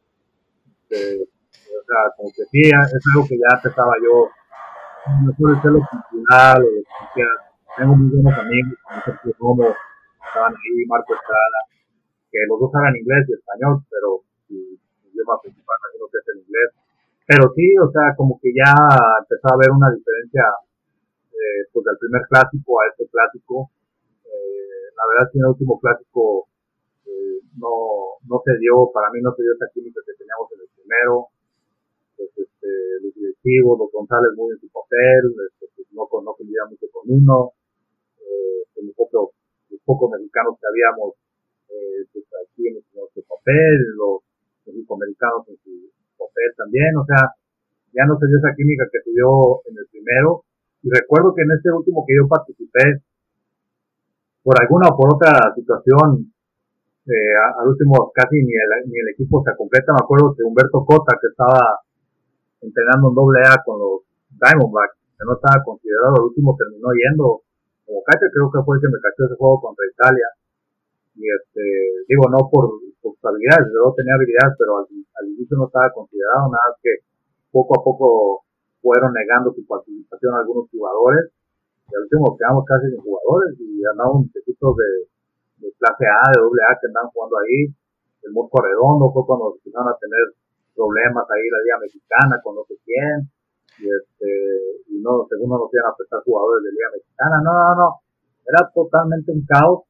S3: Este, o sea, como que sí, es algo que ya empezaba yo, no suele ser lo cultural o lo que. Tengo muy buenos amigos, como Sergio Romo, estaban ahí, Marco Estrada, que los dos hablan inglés y español, pero su idioma principal imagino que es el inglés pero sí, o sea, como que ya empezó a haber una diferencia, eh, pues del primer clásico a este clásico. Eh, la verdad, que en el último clásico eh, no, no se dio, para mí no se dio esa química que teníamos en el primero. Pues, este, los directivos, los González muy en su papel, este, pues, no, no mucho con uno. Eh, los, pocos, los pocos mexicanos que habíamos, eh, pues aquí en nuestro papel, los mexicoamericanos en su también, o sea, ya no se dio esa química que se dio en el primero. Y recuerdo que en este último que yo participé, por alguna o por otra situación, eh, al último casi ni el, ni el equipo se completa. Me acuerdo que Humberto Cota, que estaba entrenando en doble A con los Diamondbacks, que no estaba considerado, el último terminó yendo como cacho, creo que fue el que me cachó ese juego contra Italia. Y este, digo, no por, sus habilidades, yo tenía habilidades, pero al, inicio no estaba considerado, nada que poco a poco fueron negando su participación algunos jugadores, y al último quedamos casi sin jugadores, y andaban poquito de, de clase A, de doble A que andaban jugando ahí, el Mosco Redondo, fue cuando empezaron a tener problemas ahí la Liga Mexicana con no sé quién, y este, y no, según no nos iban a prestar jugadores de Liga Mexicana, no, no, no, era totalmente un caos,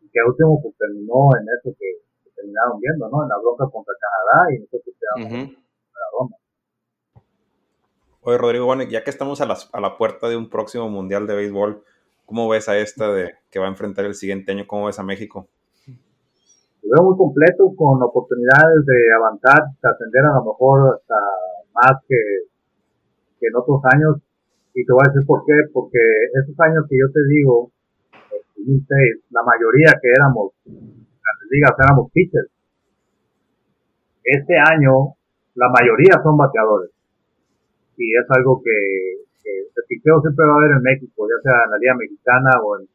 S3: y que último pues terminó en eso que, terminaron viendo, ¿no? En la bronca contra Canadá y nosotros quedamos en la ronda.
S2: Oye, Rodrigo, bueno, ya que estamos a, a la puerta de un próximo Mundial de Béisbol, ¿cómo ves a esta de que va a enfrentar el siguiente año? ¿Cómo ves a México?
S3: Lo veo muy completo, con oportunidades de avanzar, ascender a lo mejor hasta más que, que en otros años. Y te voy a decir por qué, porque esos años que yo te digo, 2006, la mayoría que éramos, las ligas éramos pitchers. Este año, la mayoría son bateadores. Y es algo que, que el picheo siempre va a haber en México, ya sea en la Liga Mexicana o en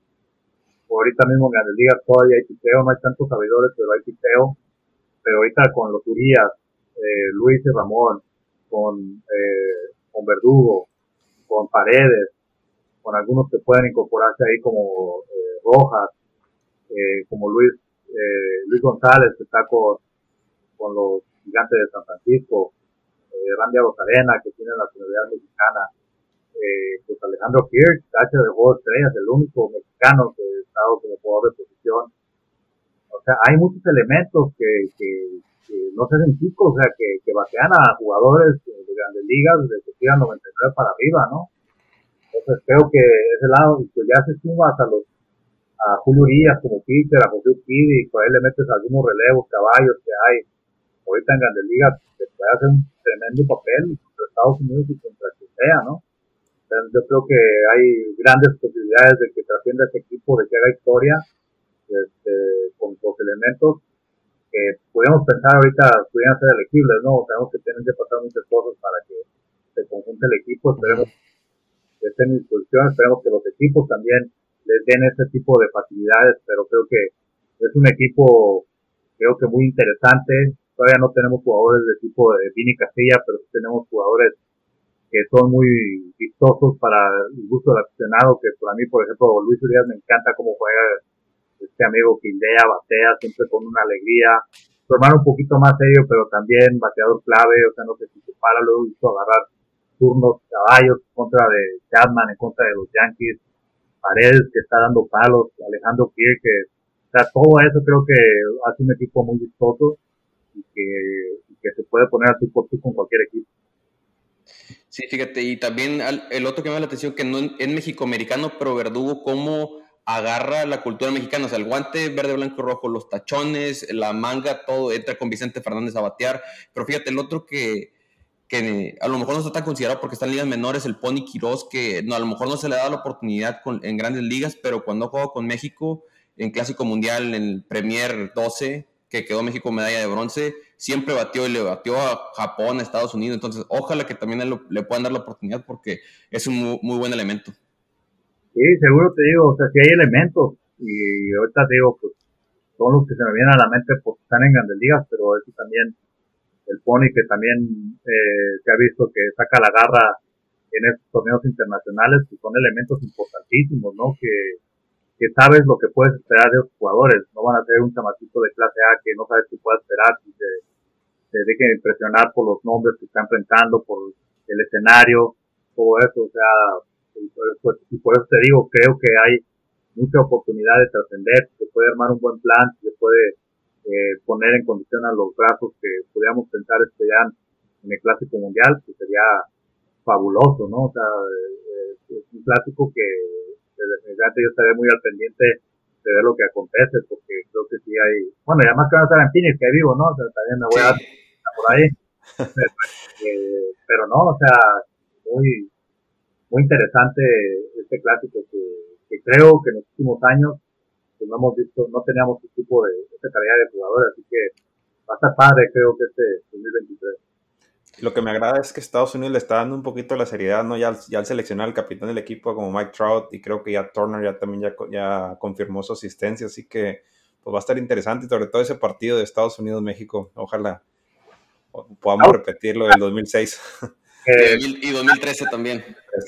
S3: ahorita mismo en Grandes Ligas todavía hay piteo, no hay tantos sabedores, pero hay piteo. Pero ahorita con los Urias, eh, Luis y Ramón, con, eh, con Verdugo, con Paredes, con algunos que pueden incorporarse ahí como eh, Rojas, eh, como Luis, eh, Luis González, que está con, con los gigantes de San Francisco, eh, Randy Rosarena, que tiene la nacionalidad mexicana, eh, pues Alejandro Kirk, tacha de juego estrellas, el único mexicano que como jugador de posición. O sea, hay muchos elementos que, que, no se hacen chicos, o sea, que, que batean a jugadores de grandes ligas desde que tiran 99 para arriba, ¿no? Entonces creo que ese lado, pues ya se suma hasta los a Julio Urias como pitcher, a José Urquidi, por ahí le metes algunos relevos, caballos que hay ahorita en Grandes Ligas, que puede hacer un tremendo papel contra Estados Unidos y contra quien sea, ¿no? Yo creo que hay grandes posibilidades de que trascienda este equipo, de que haga historia este, con los elementos que podemos pensar ahorita pudieran ser elegibles, ¿no? Tenemos que tienen que pasar muchas cosas para que se conjunte el equipo, esperemos que estén en disposición, esperemos que los equipos también les den ese tipo de facilidades, pero creo que es un equipo, creo que muy interesante, todavía no tenemos jugadores de tipo de Vini Castilla, pero tenemos jugadores que son muy vistosos para el gusto del aficionado, que para mí, por ejemplo, Luis Urias me encanta cómo juega este amigo que idea, batea siempre con una alegría, su hermano un poquito más serio, pero también bateador clave, o sea, no sé si se para, luego hizo agarrar turnos caballos contra de Chapman, en contra de los Yankees, Paredes que está dando palos, Alejandro Pierre que, o sea, todo eso creo que hace un equipo muy vistoso y que, que se puede poner a tu por con cualquier equipo.
S1: Sí, fíjate, y también el otro que me da la atención, que no es México-americano, pero Verdugo, cómo agarra la cultura mexicana, o sea, el guante verde, blanco, rojo, los tachones, la manga, todo, entra con Vicente Fernández a batear, pero fíjate, el otro que, que a lo mejor no está tan considerado porque está en ligas menores, el Pony Quiroz, que no, a lo mejor no se le da la oportunidad en grandes ligas, pero cuando juega con México, en Clásico Mundial, en el Premier 12, que quedó México medalla de bronce, siempre batió y le batió a Japón, a Estados Unidos. Entonces, ojalá que también le puedan dar la oportunidad porque es un muy, buen elemento.
S3: Sí, seguro te digo, o sea, si hay elementos y ahorita te digo, pues son los que se me vienen a la mente porque están en grandes ligas, pero eso también, el Pony que también eh, se ha visto que saca la garra en estos torneos internacionales, que son elementos importantísimos, ¿no? Que, que sabes lo que puedes esperar de los jugadores. No van a ser un chamacito de clase A que no sabes qué puede esperar y se, se dejen impresionar por los nombres que está enfrentando, por el escenario, todo eso. O sea, y por, eso te digo, creo que hay mucha oportunidad de trascender, se puede armar un buen plan, se puede eh, poner en condición a los brazos que podríamos pensar estudiar en el Clásico Mundial, que sería fabuloso, ¿no? O sea, eh, es un clásico que definitivamente yo estaré muy al pendiente de ver lo que acontece, porque creo que sí hay, bueno, y además que van a estar en Phoenix, que vivo, ¿no? O sea, también me voy a por ahí. *laughs* Eh, pero, no, o sea, muy, muy interesante este clásico que, que, creo que en los últimos años pues no hemos visto, no teníamos este tipo de, esta calidad de jugadores, así que va a estar padre creo que este 2023.
S2: Lo que me agrada es que Estados Unidos le está dando un poquito la seriedad, ¿no? Ya, ya al seleccionar al capitán del equipo como Mike Trout y creo que ya Turner ya también ya, ya confirmó su asistencia, así que pues va a estar interesante, sobre todo ese partido de Estados Unidos-México. Ojalá podamos repetirlo del 2006.
S1: Eh, y 2013 también.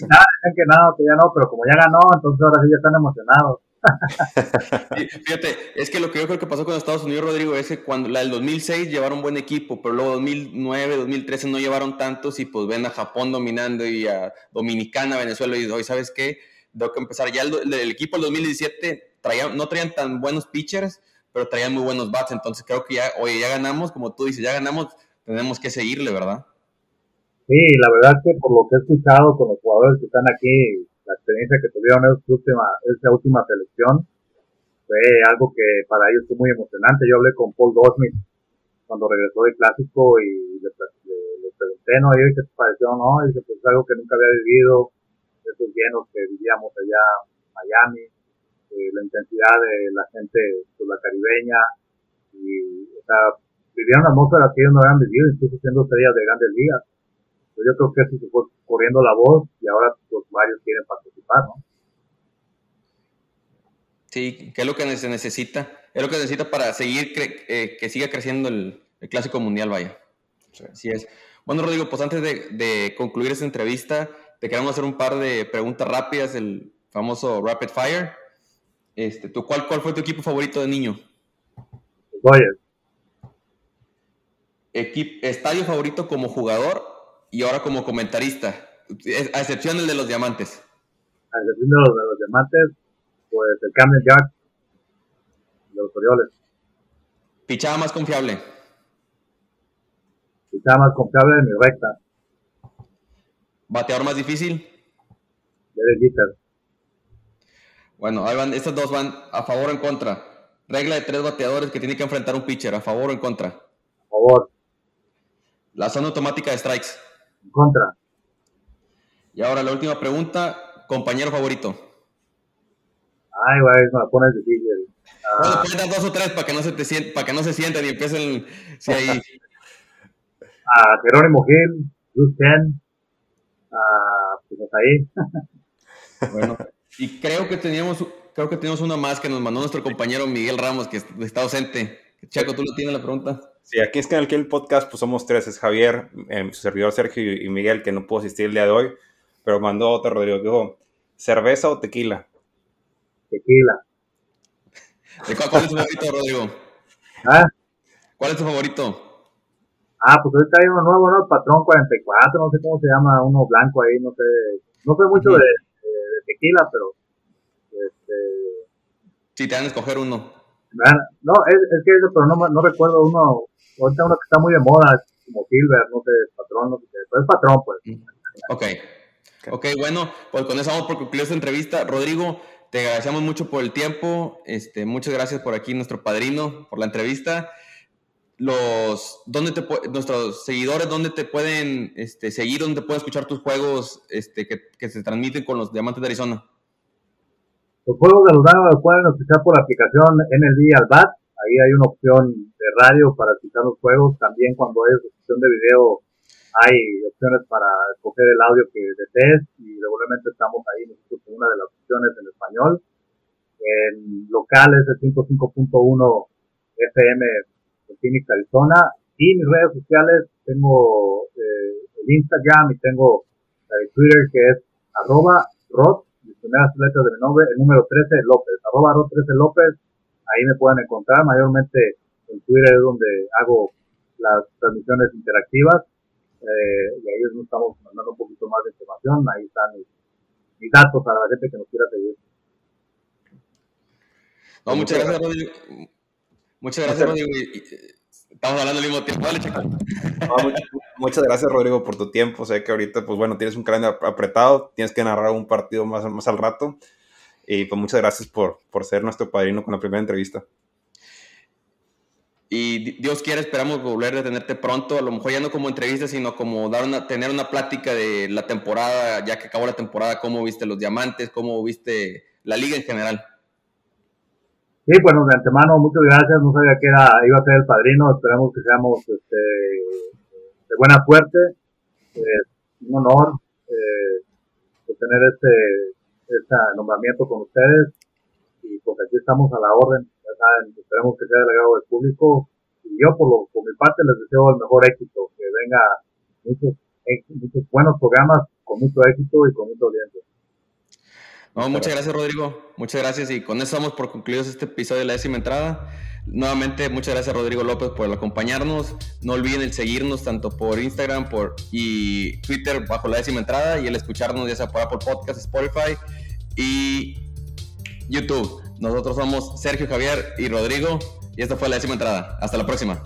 S3: Nada, que nada, que ya no, pero como ya ganó, entonces ahora sí ya están emocionados.
S1: Fíjate, es que lo que yo creo que pasó con Estados Unidos, Rodrigo, es que cuando la del 2006 llevaron buen equipo, pero luego 2009, 2013 no llevaron tantos y pues ven a Japón dominando y a Dominicana, Venezuela y hoy, ¿sabes qué? Tengo que empezar. Ya el, equipo del 2017 traía, no traían tan buenos pitchers, pero traían muy buenos bats, entonces creo que ya, oye, ya ganamos, como tú dices, ya ganamos, tenemos que seguirle, ¿verdad?
S3: Sí, la verdad que por lo que he escuchado con los jugadores que están aquí, la experiencia que tuvieron en esta última, esta última selección, fue algo que para ellos fue muy emocionante. Yo hablé con Paul Goldschmidt cuando regresó del clásico y le, pregunté, ¿no? Y qué te pareció, ¿no? Y dice, pues algo que nunca había vivido, esos llenos que vivíamos allá en Miami, eh, la intensidad de la gente, pues, la caribeña, y, o vivieron una atmósfera que ellos no habían vivido, incluso siendo estrellas de grandes ligas yo creo que eso se fue corriendo la voz y ahora pues varios quieren participar, ¿no?
S1: Sí, ¿qué es lo que se necesita? Es lo que se necesita para seguir eh, que siga creciendo el, Clásico Mundial, vaya. Sí. es. Bueno, Rodrigo, pues antes de, concluir esta entrevista, te queremos hacer un par de preguntas rápidas, el famoso Rapid Fire. Este, ¿tú, cuál, ¿Cuál fue tu equipo favorito de niño?
S3: Dodgers.
S1: ¿Estadio favorito como jugador y ahora como comentarista, a excepción del de los diamantes.
S3: A excepción de los, de los diamantes, pues el Camden Jack de los Orioles.
S1: Pichada más confiable.
S3: Pichada más confiable de mi recta.
S1: Bateador más difícil.
S3: Derek Jeter.
S1: Bueno, ahí van, estas dos van a favor o en contra. Regla de tres bateadores que tiene que enfrentar un pitcher, a favor o en contra. A
S3: favor.
S1: La zona automática de strikes.
S3: En contra.
S1: Y ahora la última pregunta, compañero favorito.
S3: Ay, güey, me la pones difícil.
S1: Bueno, puedes dar dos o tres para que no se te para que no se sientan y empiecen si *laughs* ahí.
S3: A Jerónimo Gil, Luz Ken, pues hasta
S1: ahí. *laughs* bueno, y creo que teníamos, creo que teníamos una más que nos mandó nuestro compañero Miguel Ramos, que está ausente. Chaco, ¿tú lo tienes la pregunta?
S2: Sí, aquí es que en el podcast pues somos tres, es Javier, eh, su servidor Sergio y Miguel, que no pudo asistir el día de hoy, pero mandó otro Rodrigo que dijo, ¿cerveza o tequila?
S3: Tequila.
S1: ¿Cuál es tu favorito, Rodrigo?
S3: ¿Ah?
S1: ¿Cuál es tu favorito?
S3: Ah, pues ahorita hay uno nuevo, ¿no? Patrón 44, no sé cómo se llama, uno blanco ahí, no sé. No sé mucho de, tequila, pero... Este...
S1: Sí, te van a escoger uno.
S3: No, es, es que eso, pero no, no recuerdo uno, ahorita uno que está muy de moda, como Silver, no sé, patrón, no sé pero es patrón, pues. Mm,
S1: ok. Ok, bueno, pues con eso vamos por concluir esta entrevista. Rodrigo, te agradecemos mucho por el tiempo. Este, muchas gracias por aquí, nuestro padrino, por la entrevista. Los, ¿dónde te, nuestros seguidores, ¿dónde te pueden este, seguir? ¿Dónde pueden escuchar tus juegos este, que, que se transmiten con los Diamantes de Arizona?
S3: Los juegos de los los pueden escuchar por la aplicación NLD al BAT. Ahí hay una opción de radio para escuchar los juegos. También cuando hay opción de video hay opciones para escoger el audio que desees y regularmente estamos ahí nosotros con una de las opciones en español. En local es el 105.1 FM de Phoenix, Arizona. Y mis redes sociales tengo eh, el Instagram y tengo el Twitter que es arroba rod mis primeras letras de mi nombre, el número 13 López, arroba 13 López, ahí me pueden encontrar, mayormente en Twitter es donde hago las transmisiones interactivas, eh, y ahí nos estamos mandando un poquito más de información, ahí están mis, datos para la gente que nos quiera seguir.
S1: muchas gracias, Rodrigo. Muchas gracias, Rodrigo. Estamos hablando al mismo tiempo. Dale, chico.
S2: muchas, gracias, Rodrigo, por tu tiempo. Sé que ahorita, pues bueno, tienes un calendario apretado, tienes que narrar un partido más, más al rato. Y pues muchas gracias por, por ser nuestro padrino con la primera entrevista.
S1: Y Dios quiere, esperamos volver a tenerte pronto, a lo mejor ya no como entrevista, sino como dar una, tener una plática de la temporada, ya que acabó la temporada, cómo viste los diamantes, cómo viste la liga en general.
S3: Sí, bueno, de antemano, muchas gracias. No sabía que era, iba a ser el padrino. Esperamos que seamos este, de buena suerte. Eh, un honor eh, tener este, este nombramiento con ustedes. Y pues aquí estamos a la orden. Ya saben, esperemos que sea delegado del público. Y yo, por, lo, por mi parte, les deseo el mejor éxito. Que venga muchos, muchos buenos programas con mucho éxito y con mucha audiencia.
S1: muchas gracias. Rodrigo. Muchas gracias. Y con eso estamos por concluidos este episodio de la décima entrada. Nuevamente, muchas gracias Rodrigo López por acompañarnos. No olviden el seguirnos tanto por Instagram por, y Twitter bajo la décima entrada y el escucharnos ya sea por Podcast, Spotify y YouTube. Nosotros somos Sergio Javier y Rodrigo y esta fue la décima entrada. Hasta la próxima.